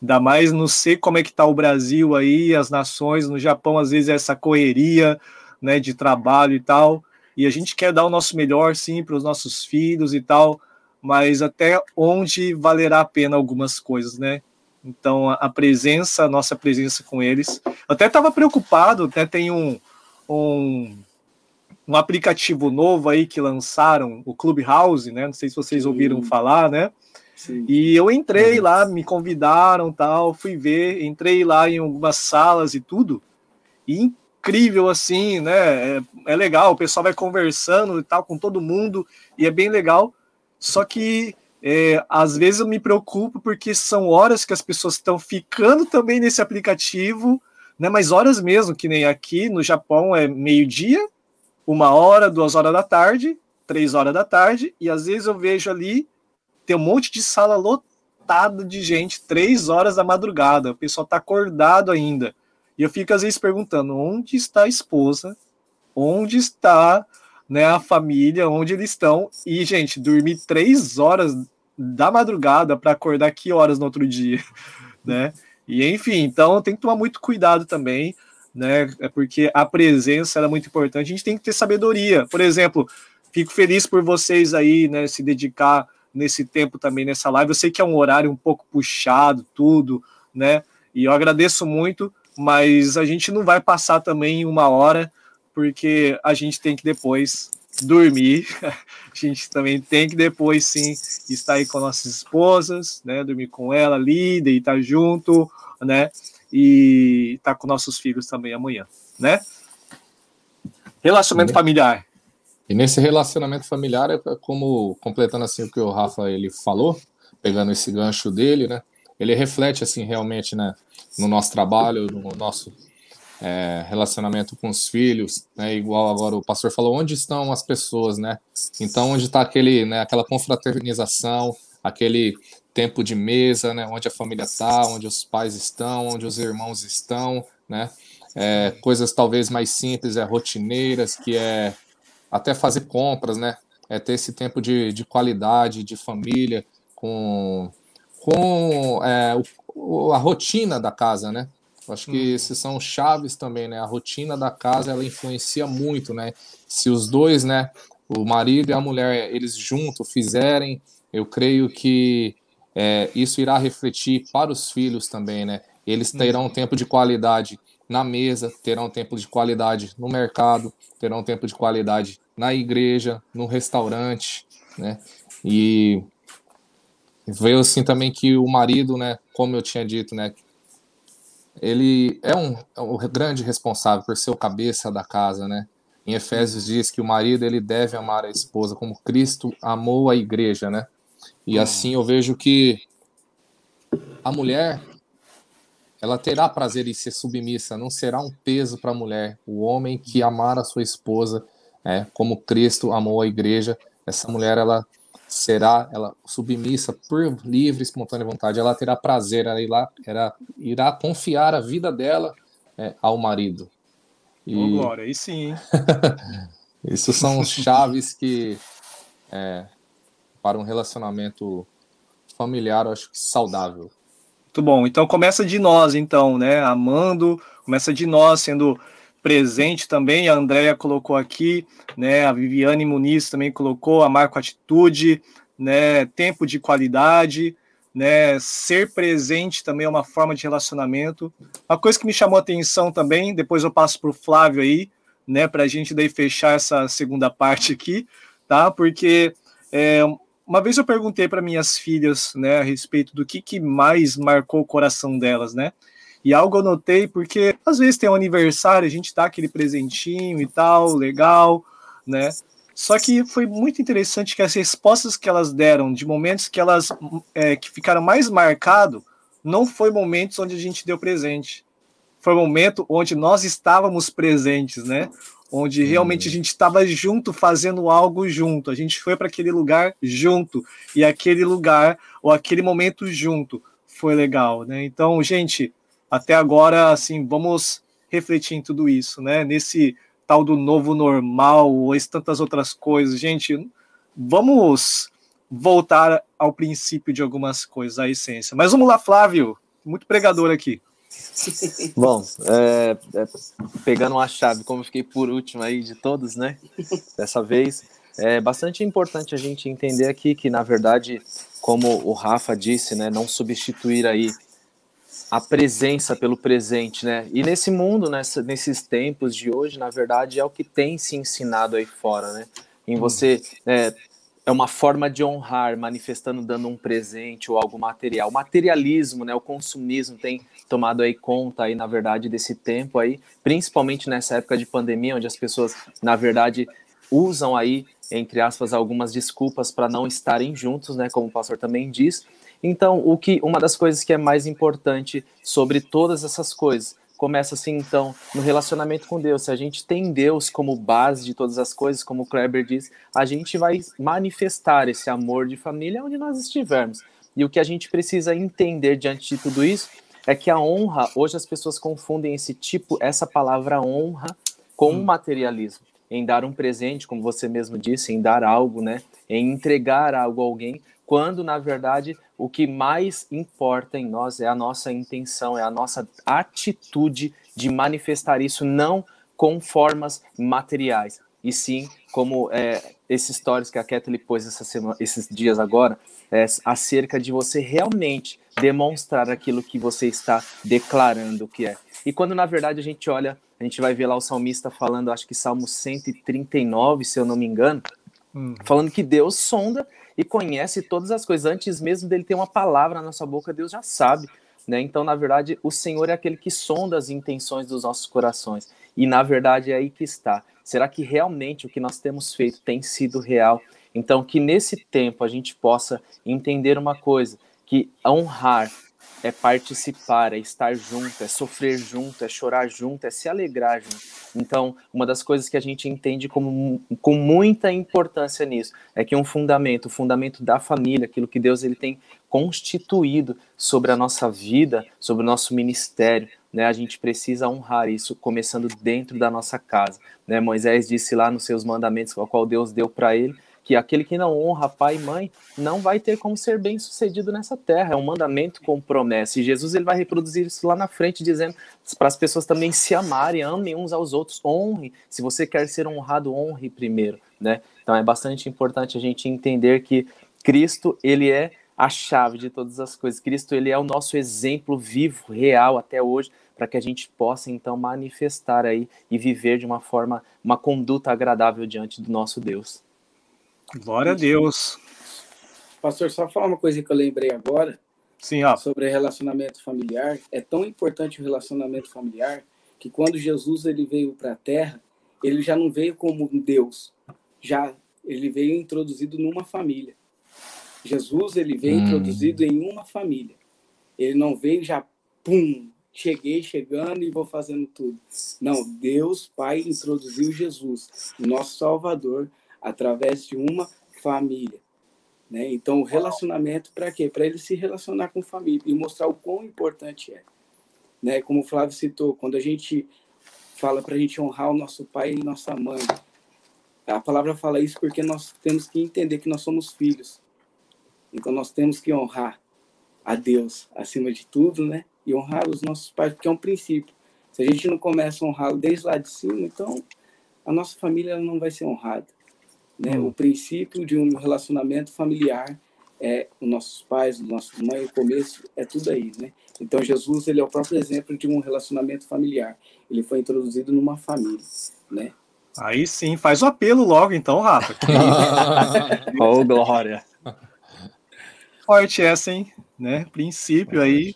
Ainda mais não sei como é que tá o Brasil aí, as nações, no Japão, às vezes, é essa correria né, de trabalho e tal. E a gente quer dar o nosso melhor, sim, para os nossos filhos e tal, mas até onde valerá a pena algumas coisas, né? Então, a presença, a nossa presença com eles. Eu até estava preocupado, até tem um, um um aplicativo novo aí que lançaram, o Clubhouse, né? Não sei se vocês ouviram falar, né? Sim. E eu entrei é. lá, me convidaram, tal, fui ver, entrei lá em algumas salas e tudo. E incrível assim, né? É, é legal, o pessoal vai conversando e tal com todo mundo e é bem legal. Só que é, às vezes eu me preocupo porque são horas que as pessoas estão ficando também nesse aplicativo, né? Mas horas mesmo, que nem aqui no Japão é meio-dia, uma hora, duas horas da tarde, três horas da tarde, e às vezes eu vejo ali, tem um monte de sala lotada de gente, três horas da madrugada, o pessoal tá acordado ainda. E eu fico às vezes perguntando, onde está a esposa? Onde está né, a família? Onde eles estão? E, gente, dormir três horas da madrugada para acordar que horas no outro dia, né? E enfim, então tem que tomar muito cuidado também né? É porque a presença era é muito importante. A gente tem que ter sabedoria. Por exemplo, fico feliz por vocês aí, né, se dedicar nesse tempo também nessa live. Eu sei que é um horário um pouco puxado, tudo, né? E eu agradeço muito, mas a gente não vai passar também uma hora, porque a gente tem que depois dormir. A gente também tem que depois sim estar aí com nossas esposas, né? Dormir com ela ali, deitar junto, né? E estar tá com nossos filhos também amanhã, né? Relacionamento familiar. E nesse relacionamento familiar, é como completando assim o que o Rafa ele falou, pegando esse gancho dele, né? Ele reflete assim realmente, né, no nosso trabalho, no nosso é, relacionamento com os filhos, né? Igual agora o pastor falou, onde estão as pessoas, né? Então, onde está aquele, né, aquela confraternização, aquele tempo de mesa, né, onde a família está, onde os pais estão, onde os irmãos estão, né, é, coisas talvez mais simples, é rotineiras, que é até fazer compras, né, é ter esse tempo de, de qualidade, de família, com, com é, o, a rotina da casa, né, acho que uhum. esses são chaves também, né, a rotina da casa, ela influencia muito, né, se os dois, né, o marido e a mulher, eles juntos fizerem, eu creio que é, isso irá refletir para os filhos também, né? Eles terão um tempo de qualidade na mesa, terão um tempo de qualidade no mercado, terão um tempo de qualidade na igreja, no restaurante, né? E veio assim também que o marido, né, como eu tinha dito, né, ele é um, é um grande responsável por ser o cabeça da casa, né? Em Efésios diz que o marido ele deve amar a esposa como Cristo amou a igreja, né? E hum. assim eu vejo que a mulher ela terá prazer em ser submissa, não será um peso para a mulher. O homem que amar a sua esposa, é, como Cristo amou a igreja, essa mulher ela será ela submissa por livre, espontânea vontade. Ela terá prazer, ela irá, ela irá confiar a vida dela é, ao marido. E... Oh, glória, aí sim. Isso são chaves que é, para um relacionamento familiar, acho que saudável. Muito bom. Então começa de nós, então, né? Amando, começa de nós, sendo presente também. A Andrea colocou aqui, né? A Viviane Muniz também colocou, a Marco Atitude, né? Tempo de qualidade, né? Ser presente também é uma forma de relacionamento. Uma coisa que me chamou a atenção também, depois eu passo para o Flávio aí, né? Para a gente daí fechar essa segunda parte aqui, tá? Porque é, uma vez eu perguntei para minhas filhas, né, a respeito do que, que mais marcou o coração delas, né? E algo eu notei, porque às vezes tem um aniversário, a gente dá aquele presentinho e tal, legal, né? Só que foi muito interessante que as respostas que elas deram, de momentos que elas é, que ficaram mais marcados, não foi momentos onde a gente deu presente. Foi momento onde nós estávamos presentes, né? Onde realmente a gente estava junto fazendo algo junto. A gente foi para aquele lugar junto e aquele lugar ou aquele momento junto foi legal, né? Então, gente, até agora assim, vamos refletir em tudo isso, né? Nesse tal do novo normal ou tantas outras coisas, gente, vamos voltar ao princípio de algumas coisas, a essência. Mas vamos lá, Flávio, muito pregador aqui. Bom, é, é, pegando uma chave, como eu fiquei por último aí de todos, né? Dessa vez, é bastante importante a gente entender aqui que, na verdade, como o Rafa disse, né? Não substituir aí a presença pelo presente, né? E nesse mundo, nessa, nesses tempos de hoje, na verdade, é o que tem se ensinado aí fora, né? Em você é, é uma forma de honrar, manifestando dando um presente ou algo material. O materialismo, né, o consumismo tem tomado aí conta aí, na verdade, desse tempo aí, principalmente nessa época de pandemia, onde as pessoas, na verdade, usam aí, entre aspas, algumas desculpas para não estarem juntos, né, como o pastor também diz. Então, o que uma das coisas que é mais importante sobre todas essas coisas começa assim, então, no relacionamento com Deus. Se a gente tem Deus como base de todas as coisas, como o Kleber diz, a gente vai manifestar esse amor de família onde nós estivermos. E o que a gente precisa entender diante de tudo isso é que a honra, hoje as pessoas confundem esse tipo, essa palavra honra com hum. materialismo. Em dar um presente, como você mesmo disse, em dar algo, né? Em entregar algo a alguém, quando na verdade o que mais importa em nós é a nossa intenção, é a nossa atitude de manifestar isso não com formas materiais, e sim como é, esses stories que a Kathleen pôs semana, esses dias agora, é, acerca de você realmente demonstrar aquilo que você está declarando que é. E quando na verdade a gente olha, a gente vai ver lá o salmista falando, acho que Salmo 139, se eu não me engano, uhum. falando que Deus sonda e conhece todas as coisas. Antes mesmo dele ter uma palavra na sua boca, Deus já sabe. Né? Então, na verdade, o Senhor é aquele que sonda as intenções dos nossos corações. E, na verdade, é aí que está. Será que realmente o que nós temos feito tem sido real? Então, que nesse tempo a gente possa entender uma coisa: que honrar é participar, é estar junto, é sofrer junto, é chorar junto, é se alegrar junto. Então, uma das coisas que a gente entende como, com muita importância nisso é que um fundamento, o fundamento da família, aquilo que Deus ele tem constituído sobre a nossa vida, sobre o nosso ministério, né? A gente precisa honrar isso, começando dentro da nossa casa. Né? Moisés disse lá nos seus mandamentos, qual Deus deu para ele, que aquele que não honra pai e mãe não vai ter como ser bem sucedido nessa terra. É um mandamento com promessa. E Jesus ele vai reproduzir isso lá na frente, dizendo para as pessoas também se amarem, amem uns aos outros, honre. Se você quer ser honrado, honre primeiro, né? Então é bastante importante a gente entender que Cristo ele é a chave de todas as coisas. Cristo ele é o nosso exemplo vivo, real até hoje, para que a gente possa então manifestar aí e viver de uma forma, uma conduta agradável diante do nosso Deus. Glória a Deus. Pastor, só falar uma coisa que eu lembrei agora. Sim, ó. Sobre relacionamento familiar. É tão importante o relacionamento familiar que quando Jesus ele veio para a Terra, ele já não veio como um Deus, já ele veio introduzido numa família. Jesus ele veio hum. introduzido em uma família. Ele não veio já pum, cheguei chegando e vou fazendo tudo. Não, Deus Pai introduziu Jesus, nosso Salvador, através de uma família. Né? Então, o relacionamento, para quê? Para ele se relacionar com família e mostrar o quão importante é. Né? Como o Flávio citou, quando a gente fala para a gente honrar o nosso pai e nossa mãe, a palavra fala isso porque nós temos que entender que nós somos filhos. Então, nós temos que honrar a Deus acima de tudo, né? E honrar os nossos pais, porque é um princípio. Se a gente não começa a honrá-lo desde lá de cima, então a nossa família não vai ser honrada. Né? Hum. O princípio de um relacionamento familiar é os nossos pais, os nossos mãe, o começo é tudo aí, né? Então Jesus ele é o próprio exemplo de um relacionamento familiar. Ele foi introduzido numa família, né? Aí sim, faz o apelo logo então, Rafa. oh, glória. Forte essa, hein? Né? Princípio aí,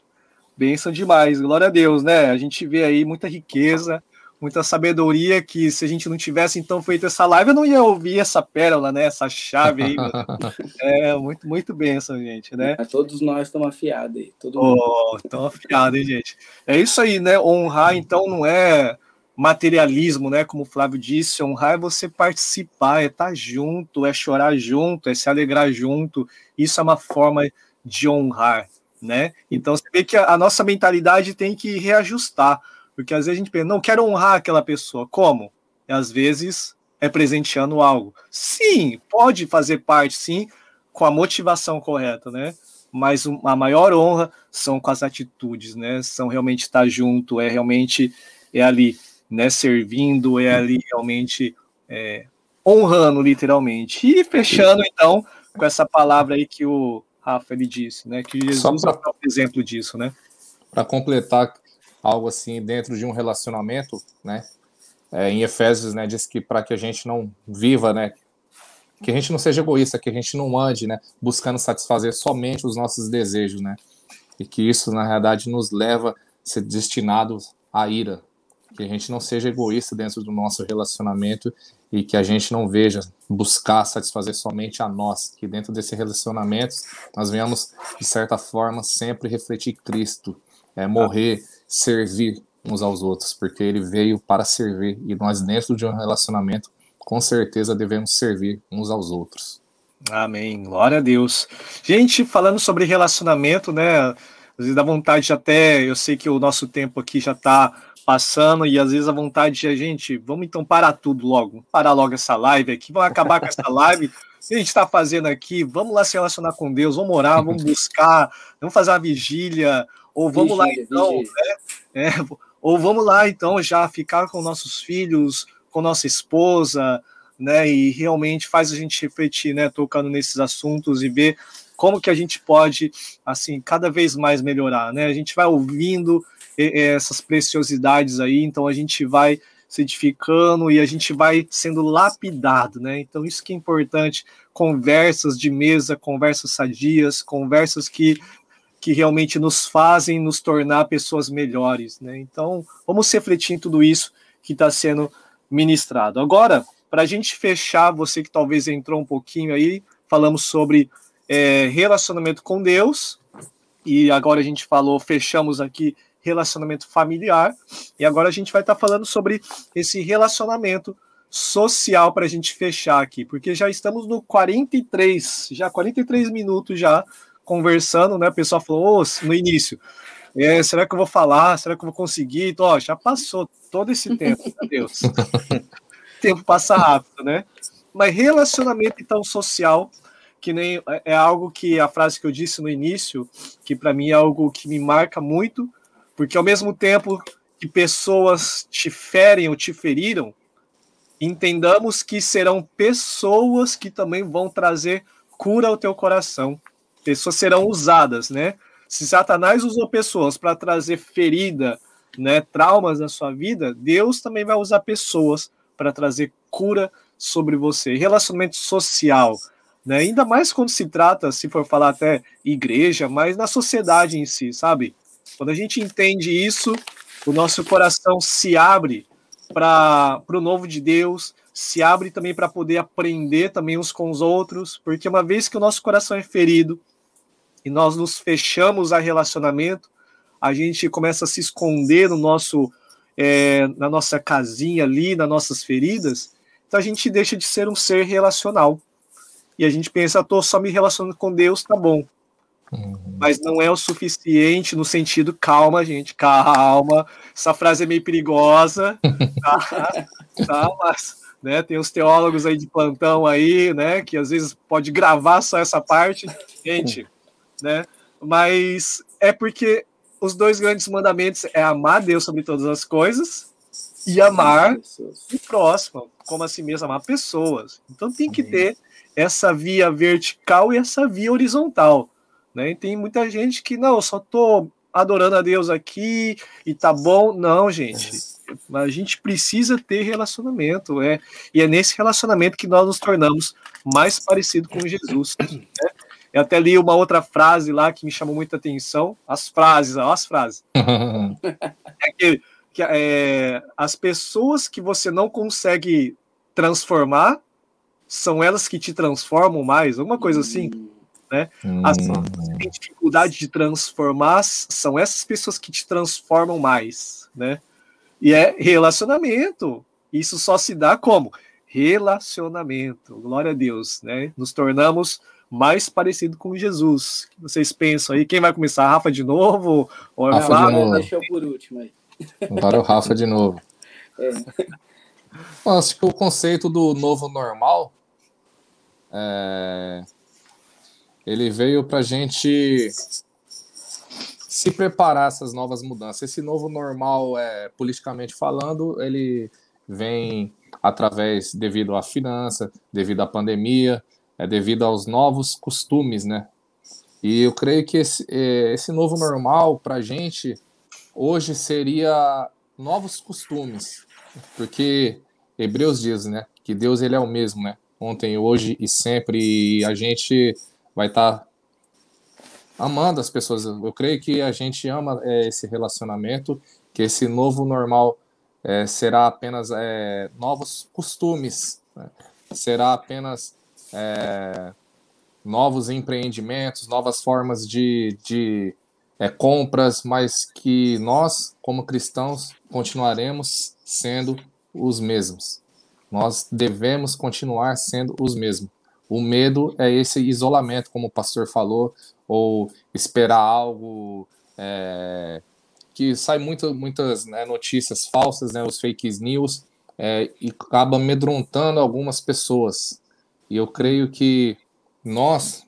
benção demais. Glória a Deus, né? A gente vê aí muita riqueza, muita sabedoria que se a gente não tivesse então feito essa live, eu não ia ouvir essa pérola, né? Essa chave aí. é, muito, muito benção, gente, né? É, todos nós estamos afiados aí. Todo oh, estão afiados, hein, gente? É isso aí, né? Honrar, então, não é materialismo, né? Como o Flávio disse, honrar é você participar, é estar junto, é chorar junto, é se alegrar junto. Isso é uma forma de honrar, né? Então você vê que a, nossa mentalidade tem que reajustar, porque às vezes a gente pensa, não quero honrar aquela pessoa, como? E às vezes é presenteando algo. Sim, pode fazer parte, sim, com a motivação correta, né? Mas a maior honra são com as atitudes, né? São realmente estar junto, é realmente é ali né, servindo, é ali realmente é, honrando, literalmente. E fechando, então, com essa palavra aí que o Rafa ele disse, né, que Jesus pra, é um exemplo disso, né? Para completar algo assim dentro de um relacionamento, né, é, em Efésios, né, diz que para que a gente não viva, né, que a gente não seja egoísta, que a gente não ande, né, buscando satisfazer somente os nossos desejos, né, e que isso na realidade nos leva a ser destinados à ira, que a gente não seja egoísta dentro do nosso relacionamento e que a gente não veja buscar satisfazer somente a nós, que dentro desse relacionamento nós venhamos, de certa forma, sempre refletir Cristo, é, morrer, servir uns aos outros, porque ele veio para servir e nós, dentro de um relacionamento, com certeza devemos servir uns aos outros. Amém. Glória a Deus. Gente, falando sobre relacionamento, né? Às vezes dá vontade de até. Eu sei que o nosso tempo aqui já está passando e às vezes a vontade de a gente, vamos então parar tudo logo, parar logo essa live aqui, vamos acabar com essa live. O que a gente está fazendo aqui? Vamos lá se relacionar com Deus, vamos orar, vamos buscar, vamos fazer uma vigília, ou vamos vigília, lá então, né? é, ou vamos lá então já ficar com nossos filhos, com nossa esposa, né? E realmente faz a gente refletir, né? Tocando nesses assuntos e ver como que a gente pode, assim, cada vez mais melhorar, né? A gente vai ouvindo essas preciosidades aí, então a gente vai se edificando e a gente vai sendo lapidado, né? Então isso que é importante, conversas de mesa, conversas sadias, conversas que que realmente nos fazem nos tornar pessoas melhores, né? Então vamos refletir em tudo isso que está sendo ministrado. Agora, para a gente fechar, você que talvez entrou um pouquinho aí, falamos sobre é, relacionamento com Deus e agora a gente falou, fechamos aqui relacionamento familiar. E agora a gente vai estar tá falando sobre esse relacionamento social para a gente fechar aqui, porque já estamos no 43, já 43 minutos já conversando, né? O pessoal falou oh, no início, é, será que eu vou falar? Será que eu vou conseguir? Então, ó, já passou todo esse tempo, meu Deus. o tempo passa rápido, né? Mas relacionamento então social, que nem é, é algo que a frase que eu disse no início, que para mim é algo que me marca muito, porque ao mesmo tempo que pessoas te ferem ou te feriram, entendamos que serão pessoas que também vão trazer cura ao teu coração. Pessoas serão usadas, né? Se Satanás usou pessoas para trazer ferida, né, traumas na sua vida, Deus também vai usar pessoas para trazer cura sobre você. Relacionamento social, né? Ainda mais quando se trata, se for falar até igreja, mas na sociedade em si, sabe? Quando a gente entende isso, o nosso coração se abre para o novo de Deus, se abre também para poder aprender também uns com os outros, porque uma vez que o nosso coração é ferido e nós nos fechamos a relacionamento, a gente começa a se esconder no nosso é, na nossa casinha ali, nas nossas feridas, então a gente deixa de ser um ser relacional. E a gente pensa, estou só me relacionando com Deus, tá bom. Uhum. Mas não é o suficiente no sentido, calma, gente, calma. Essa frase é meio perigosa, tá? tá? Mas, né, tem os teólogos aí de plantão aí, né, que às vezes pode gravar só essa parte. Gente, né, Mas é porque os dois grandes mandamentos é amar Deus sobre todas as coisas e amar o próximo, como assim mesmo, amar pessoas. Então tem que ter essa via vertical e essa via horizontal. Né? E tem muita gente que, não, eu só tô adorando a Deus aqui e tá bom. Não, gente. A gente precisa ter relacionamento, é, e é nesse relacionamento que nós nos tornamos mais parecidos com Jesus. Né? Eu até li uma outra frase lá que me chamou muita atenção. As frases, ó, as frases. é que, que é, as pessoas que você não consegue transformar são elas que te transformam mais, alguma coisa assim. Né? As pessoas que têm dificuldade de transformar são essas pessoas que te transformam mais. Né? E é relacionamento. Isso só se dá como? Relacionamento. Glória a Deus. Né? Nos tornamos mais parecido com Jesus. O que vocês pensam aí? Quem vai começar? Rafa de novo? Ou Rafa lá, de novo. Deixa por último aí. Agora o Rafa de novo. É. acho que o conceito do novo normal é... ele veio para a gente se preparar essas novas mudanças. Esse novo normal, é, politicamente falando, ele vem através devido à finança, devido à pandemia, é devido aos novos costumes, né? E eu creio que esse, é, esse novo normal para a gente hoje seria novos costumes, porque Hebreus diz, né, que Deus ele é o mesmo, né? Ontem, hoje e sempre, e a gente vai estar tá amando as pessoas. Eu creio que a gente ama é, esse relacionamento, que esse novo normal é, será apenas é, novos costumes, né? será apenas é, novos empreendimentos, novas formas de, de é, compras, mas que nós, como cristãos, continuaremos sendo os mesmos. Nós devemos continuar sendo os mesmos. O medo é esse isolamento, como o pastor falou, ou esperar algo é, que sai muito, muitas né, notícias falsas, né, os fake news, é, e acaba amedrontando algumas pessoas. E eu creio que nós,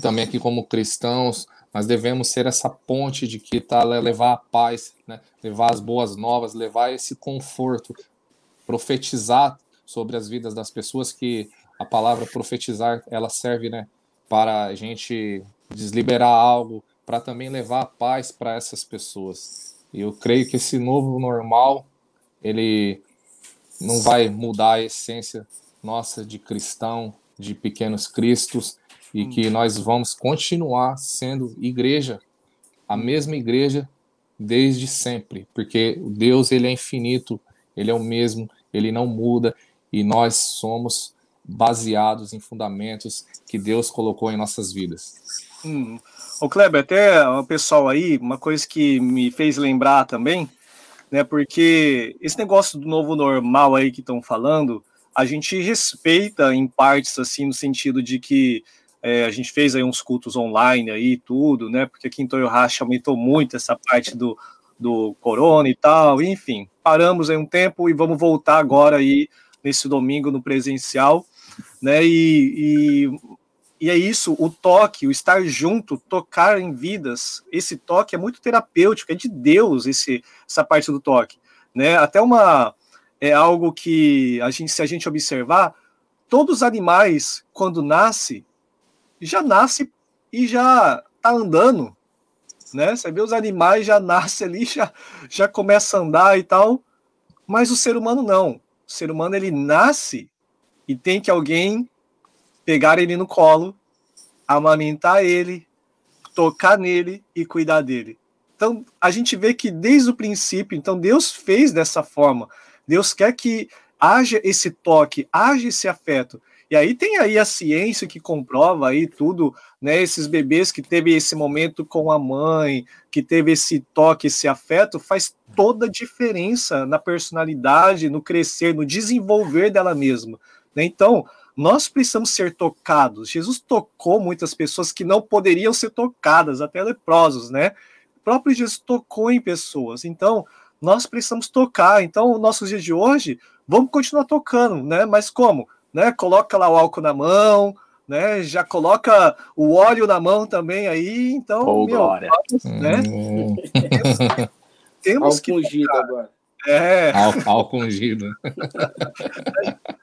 também aqui como cristãos, nós devemos ser essa ponte de que tá levar a paz, né? levar as boas novas, levar esse conforto, profetizar sobre as vidas das pessoas que a palavra profetizar ela serve, né, para a gente desliberar algo, para também levar a paz para essas pessoas. E eu creio que esse novo normal ele não vai mudar a essência nossa de cristão, de pequenos cristos, e que hum. nós vamos continuar sendo igreja, a mesma igreja desde sempre, porque Deus ele é infinito, ele é o mesmo, ele não muda e nós somos baseados em fundamentos que Deus colocou em nossas vidas. Hum. O Kleber, até o pessoal aí, uma coisa que me fez lembrar também, né, porque esse negócio do novo normal aí que estão falando, a gente respeita em partes, assim, no sentido de que é, a gente fez aí uns cultos online aí tudo, né? Porque aqui em Toyohashi aumentou muito essa parte do, do corona e tal, enfim. Paramos aí um tempo e vamos voltar agora aí nesse domingo no presencial, né? E, e, e é isso, o toque, o estar junto, tocar em vidas, esse toque é muito terapêutico, é de Deus esse, essa parte do toque, né? Até uma é algo que a gente, se a gente observar, todos os animais, quando nasce, já nasce e já tá andando, né? Você vê os animais já nasce ali, já, já começa a andar e tal, mas o ser humano não. O ser humano ele nasce e tem que alguém pegar ele no colo, amamentar ele, tocar nele e cuidar dele. Então, a gente vê que desde o princípio, então Deus fez dessa forma. Deus quer que haja esse toque, haja esse afeto. E aí tem aí a ciência que comprova aí tudo, né? Esses bebês que teve esse momento com a mãe, que teve esse toque, esse afeto, faz toda a diferença na personalidade, no crescer, no desenvolver dela mesma. Né? Então, nós precisamos ser tocados. Jesus tocou muitas pessoas que não poderiam ser tocadas, até leprosos, né? O próprio Jesus tocou em pessoas. Então, nós precisamos tocar. Então, nossos dias de hoje, vamos continuar tocando, né? Mas como? Né? Coloca lá o álcool na mão, né? Já coloca o óleo na mão também aí, então, oh, meu, glória. né? Hum. temos, temos que agora. É. Álcool ungido.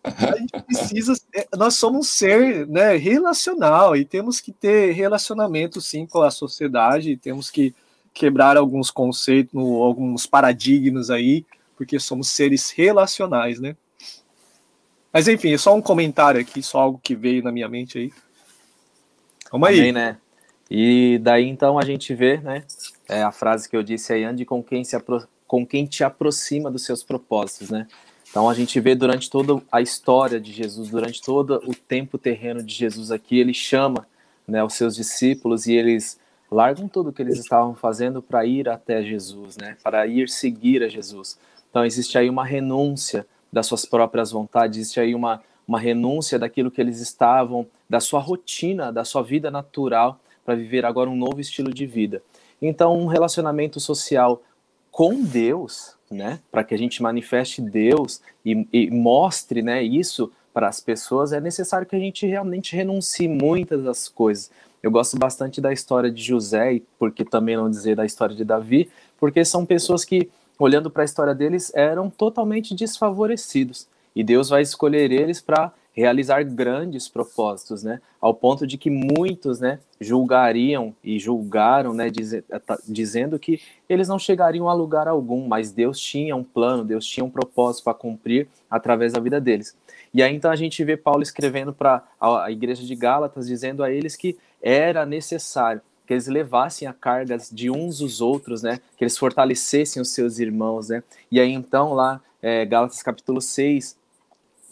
a gente precisa. Nós somos um ser né, relacional e temos que ter relacionamento sim com a sociedade, temos que quebrar alguns conceitos, alguns paradigmas aí, porque somos seres relacionais, né? Mas enfim, só um comentário aqui, só algo que veio na minha mente aí. Vamos aí. Amém, né? E daí então a gente vê, né? É a frase que eu disse aí, ande com quem se aproxima com quem te aproxima dos seus propósitos, né? Então a gente vê durante toda a história de Jesus, durante todo o tempo terreno de Jesus aqui, ele chama né, os seus discípulos e eles largam tudo que eles estavam fazendo para ir até Jesus, né? Para ir seguir a Jesus. Então existe aí uma renúncia das suas próprias vontades, existe aí uma, uma renúncia daquilo que eles estavam, da sua rotina, da sua vida natural, para viver agora um novo estilo de vida. Então, um relacionamento social com Deus, né, para que a gente manifeste Deus e, e mostre, né, isso para as pessoas, é necessário que a gente realmente renuncie muitas das coisas. Eu gosto bastante da história de José, porque também não dizer da história de Davi, porque são pessoas que, olhando para a história deles, eram totalmente desfavorecidos. E Deus vai escolher eles para realizar grandes propósitos, né? Ao ponto de que muitos, né, julgariam e julgaram, né, diz, dizendo que eles não chegariam a lugar algum, mas Deus tinha um plano, Deus tinha um propósito para cumprir através da vida deles. E aí então a gente vê Paulo escrevendo para a igreja de Gálatas, dizendo a eles que era necessário que eles levassem a cargas de uns os outros, né? Que eles fortalecessem os seus irmãos, né? E aí então lá, é, Gálatas capítulo 6,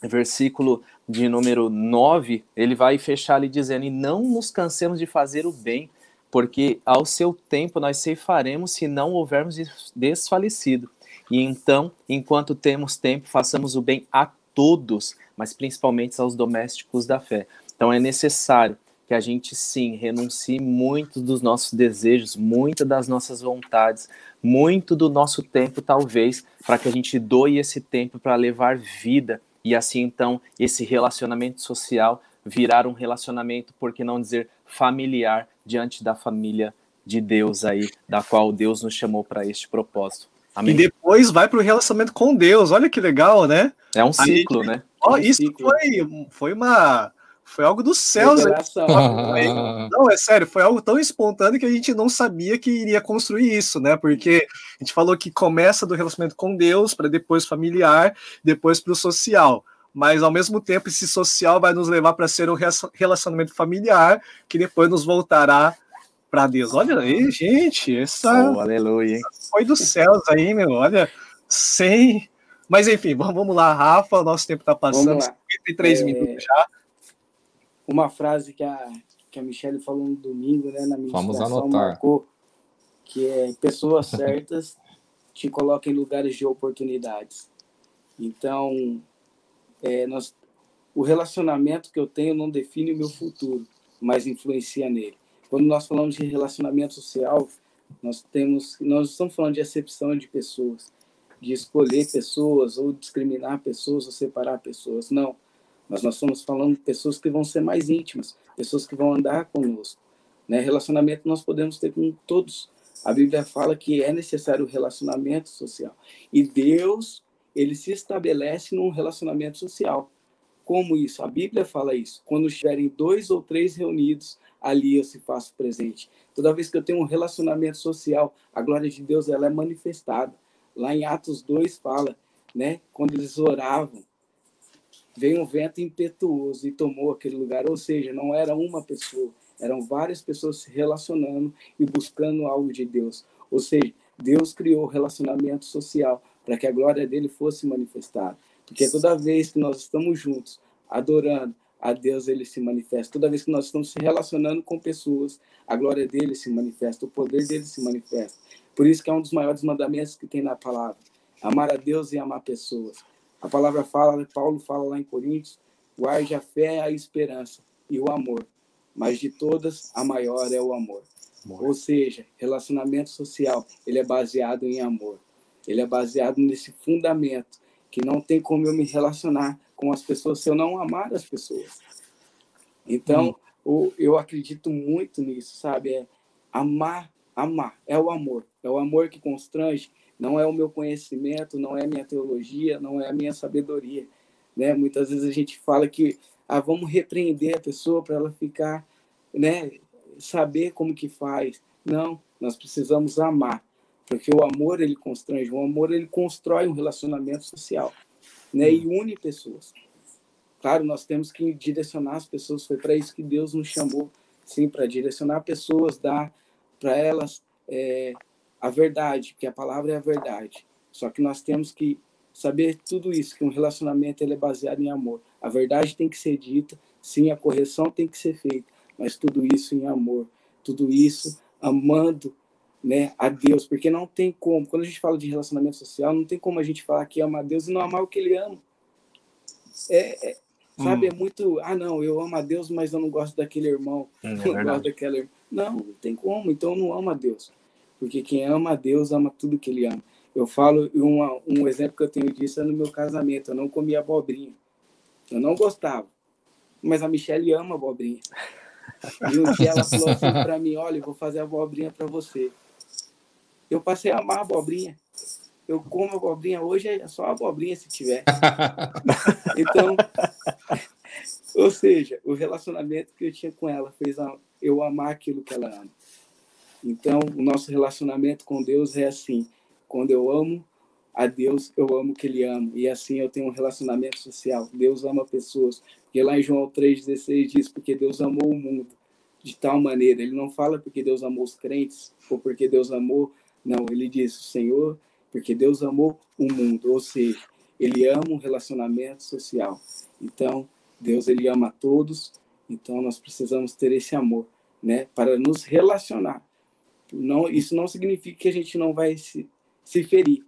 versículo de número 9, ele vai fechar ali dizendo: E não nos cansemos de fazer o bem, porque ao seu tempo nós ceifaremos se não houvermos desfalecido. E então, enquanto temos tempo, façamos o bem a todos, mas principalmente aos domésticos da fé. Então é necessário que a gente sim renuncie muito dos nossos desejos, muitas das nossas vontades, muito do nosso tempo, talvez, para que a gente doe esse tempo para levar vida e assim então esse relacionamento social virar um relacionamento, por que não dizer familiar, diante da família de Deus aí, da qual Deus nos chamou para este propósito. Amém. E depois vai para o relacionamento com Deus. Olha que legal, né? É um ciclo, né? É um isso ciclo. Foi, foi uma foi algo dos céus. Não, é sério, foi algo tão espontâneo que a gente não sabia que iria construir isso, né? Porque a gente falou que começa do relacionamento com Deus, para depois familiar, depois para o social. Mas ao mesmo tempo, esse social vai nos levar para ser um relacionamento familiar, que depois nos voltará para Deus. Olha aí, gente, essa oh, aleluia. foi dos céus aí, meu. Olha, sem. Mas enfim, vamos lá, Rafa, o nosso tempo está passando, 53 é... minutos já uma frase que a, que a Michelle falou no domingo, né, na anotar. marcou, que é pessoas certas te colocam em lugares de oportunidades. Então, é, nós, o relacionamento que eu tenho não define o meu futuro, mas influencia nele. Quando nós falamos de relacionamento social, nós temos, nós estamos falando de acepção de pessoas, de escolher pessoas ou discriminar pessoas ou separar pessoas. Não mas nós estamos falando de pessoas que vão ser mais íntimas, pessoas que vão andar conosco. Né? Relacionamento nós podemos ter com todos. A Bíblia fala que é necessário o relacionamento social. E Deus, ele se estabelece num relacionamento social. Como isso? A Bíblia fala isso. Quando estiverem dois ou três reunidos, ali eu se faço presente. Toda vez que eu tenho um relacionamento social, a glória de Deus ela é manifestada. Lá em Atos 2 fala, né, quando eles oravam, veio um vento impetuoso e tomou aquele lugar. Ou seja, não era uma pessoa, eram várias pessoas se relacionando e buscando algo de Deus. Ou seja, Deus criou o relacionamento social para que a glória dele fosse manifestada. Porque toda vez que nós estamos juntos, adorando, a Deus ele se manifesta. Toda vez que nós estamos se relacionando com pessoas, a glória dele se manifesta, o poder dele se manifesta. Por isso que é um dos maiores mandamentos que tem na palavra: amar a Deus e amar pessoas. A palavra fala, Paulo fala lá em Coríntios, guarde a fé, a esperança e o amor. Mas de todas, a maior é o amor. amor. Ou seja, relacionamento social, ele é baseado em amor. Ele é baseado nesse fundamento que não tem como eu me relacionar com as pessoas se eu não amar as pessoas. Então, hum. eu acredito muito nisso, sabe? É amar, amar, é o amor. É o amor que constrange, não é o meu conhecimento, não é a minha teologia, não é a minha sabedoria. Né? Muitas vezes a gente fala que ah, vamos repreender a pessoa para ela ficar, né, saber como que faz. Não, nós precisamos amar, porque o amor ele constrange, o amor ele constrói um relacionamento social, né, e une pessoas. Claro, nós temos que direcionar as pessoas, foi para isso que Deus nos chamou, sim, para direcionar pessoas, dar para elas é, a verdade, que a palavra é a verdade. Só que nós temos que saber tudo isso, que um relacionamento ele é baseado em amor. A verdade tem que ser dita, sim, a correção tem que ser feita, mas tudo isso em amor, tudo isso amando né, a Deus, porque não tem como, quando a gente fala de relacionamento social, não tem como a gente falar que ama a Deus e não amar o que ele ama. É, é sabe, hum. é muito, ah, não, eu amo a Deus, mas eu não gosto daquele irmão, é não gosto daquela irmã. Não, não tem como, então eu não amo a Deus porque quem ama a Deus ama tudo que ele ama. Eu falo, uma, um exemplo que eu tenho disso é no meu casamento, eu não comia abobrinha. Eu não gostava, mas a Michelle ama abobrinha. E um dia ela falou assim para mim, olha, eu vou fazer abobrinha para você. Eu passei a amar abobrinha. Eu como abobrinha hoje, é só abobrinha se tiver. Então, ou seja, o relacionamento que eu tinha com ela fez eu amar aquilo que ela ama. Então, o nosso relacionamento com Deus é assim. Quando eu amo a Deus, eu amo que Ele ama. E assim eu tenho um relacionamento social. Deus ama pessoas. Porque lá em João 3,16 diz: Porque Deus amou o mundo de tal maneira. Ele não fala porque Deus amou os crentes ou porque Deus amou. Não, ele diz: O Senhor, porque Deus amou o mundo. Ou seja, Ele ama um relacionamento social. Então, Deus ele ama a todos. Então, nós precisamos ter esse amor, né, para nos relacionar não, isso não significa que a gente não vai se, se ferir,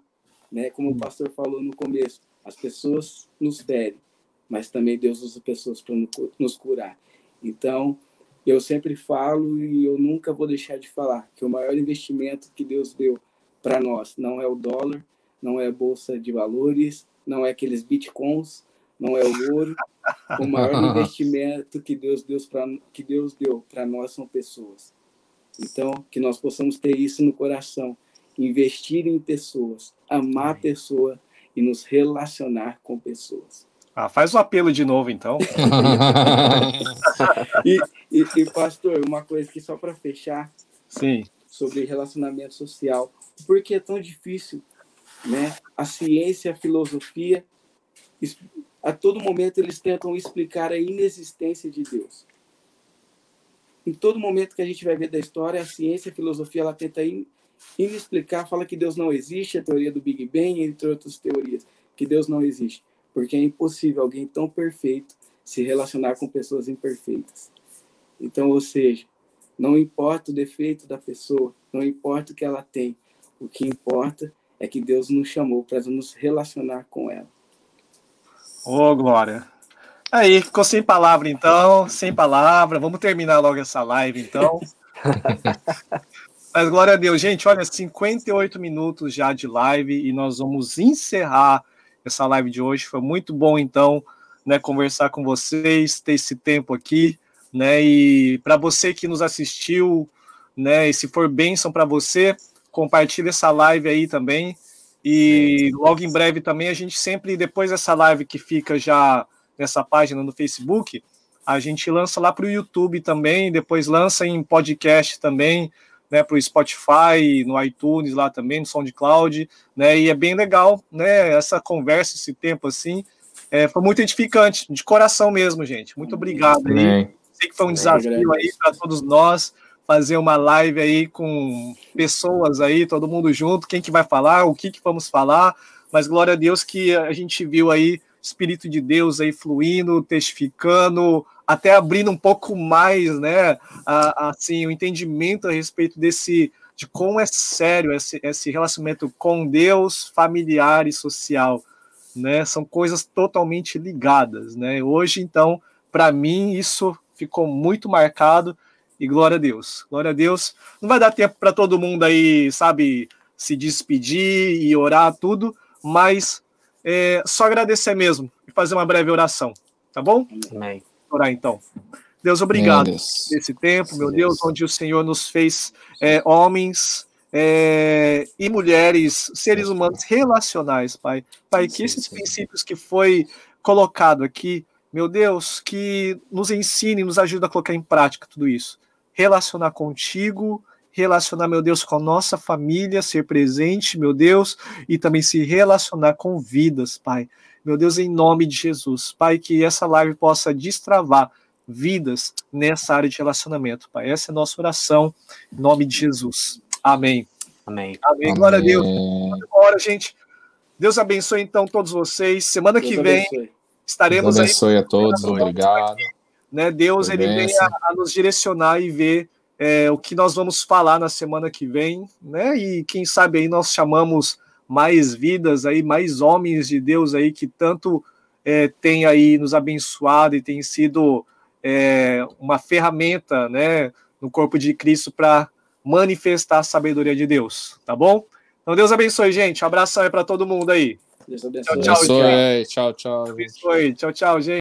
né? Como o pastor falou no começo, as pessoas nos ferem, mas também Deus usa pessoas para nos curar. Então, eu sempre falo e eu nunca vou deixar de falar que o maior investimento que Deus deu para nós não é o dólar, não é a bolsa de valores, não é aqueles bitcoins, não é o ouro. O maior investimento que Deus deu para que Deus deu para nós são pessoas. Então, que nós possamos ter isso no coração, investir em pessoas, amar a pessoa e nos relacionar com pessoas. Ah, faz o apelo de novo, então. e, e, e, pastor, uma coisa que só para fechar. Sim. Sobre relacionamento social. Por que é tão difícil, né? A ciência, a filosofia, a todo momento eles tentam explicar a inexistência de Deus em todo momento que a gente vai ver da história, a ciência, a filosofia, ela tenta in, inexplicar, fala que Deus não existe, a teoria do Big Bang, entre outras teorias, que Deus não existe. Porque é impossível alguém tão perfeito se relacionar com pessoas imperfeitas. Então, ou seja, não importa o defeito da pessoa, não importa o que ela tem, o que importa é que Deus nos chamou para nos relacionar com ela. Ô, oh, Glória, Aí, ficou sem palavra então, sem palavra. Vamos terminar logo essa live então. Mas glória a Deus, gente, olha, 58 minutos já de live e nós vamos encerrar essa live de hoje. Foi muito bom então, né, conversar com vocês, ter esse tempo aqui, né? E para você que nos assistiu, né, e se for bênção para você, compartilhe essa live aí também. E logo em breve também a gente sempre depois dessa live que fica já nessa página no Facebook, a gente lança lá para o YouTube também, depois lança em podcast também, né, para o Spotify, no iTunes lá também, no SoundCloud, né, e é bem legal, né, essa conversa, esse tempo assim, é, foi muito edificante, de coração mesmo, gente. Muito obrigado aí. Sei que foi um desafio aí para todos nós fazer uma live aí com pessoas aí, todo mundo junto, quem que vai falar, o que que vamos falar, mas glória a Deus que a gente viu aí Espírito de Deus aí fluindo, testificando, até abrindo um pouco mais, né, a, assim, o entendimento a respeito desse, de como é sério esse, esse relacionamento com Deus, familiar e social, né, são coisas totalmente ligadas, né, hoje, então, para mim, isso ficou muito marcado, e glória a Deus, glória a Deus, não vai dar tempo para todo mundo aí, sabe, se despedir e orar tudo, mas é, só agradecer mesmo e fazer uma breve oração, tá bom? Amém. Orar então. Deus, obrigado por esse tempo, meu Deus, Deus, onde o Senhor nos fez é, homens é, e mulheres, seres humanos relacionais, Pai. Pai, que esses princípios que foi colocado aqui, meu Deus, que nos ensine, nos ajude a colocar em prática tudo isso. Relacionar contigo, relacionar, meu Deus, com a nossa família, ser presente, meu Deus, e também se relacionar com vidas, Pai. Meu Deus, em nome de Jesus, Pai, que essa live possa destravar vidas nessa área de relacionamento, Pai. Essa é a nossa oração, em nome de Jesus. Amém. Amém. Amém. Glória a Deus. Agora, gente. Deus abençoe então todos vocês. Semana Deus que vem abençoe. estaremos Deus abençoe aí. a todos. Obrigado. Né? Deus ele vem a, a, nos direcionar e ver é, o que nós vamos falar na semana que vem, né? E quem sabe aí nós chamamos mais vidas aí, mais homens de Deus aí que tanto é, tem aí nos abençoado e tem sido é, uma ferramenta, né, no corpo de Cristo para manifestar a sabedoria de Deus, tá bom? Então Deus abençoe, gente. Um abração aí para todo mundo aí. Deus abençoe. Tchau, tchau, tchau. Tchau, tchau. Abençoe. Tchau, tchau, gente.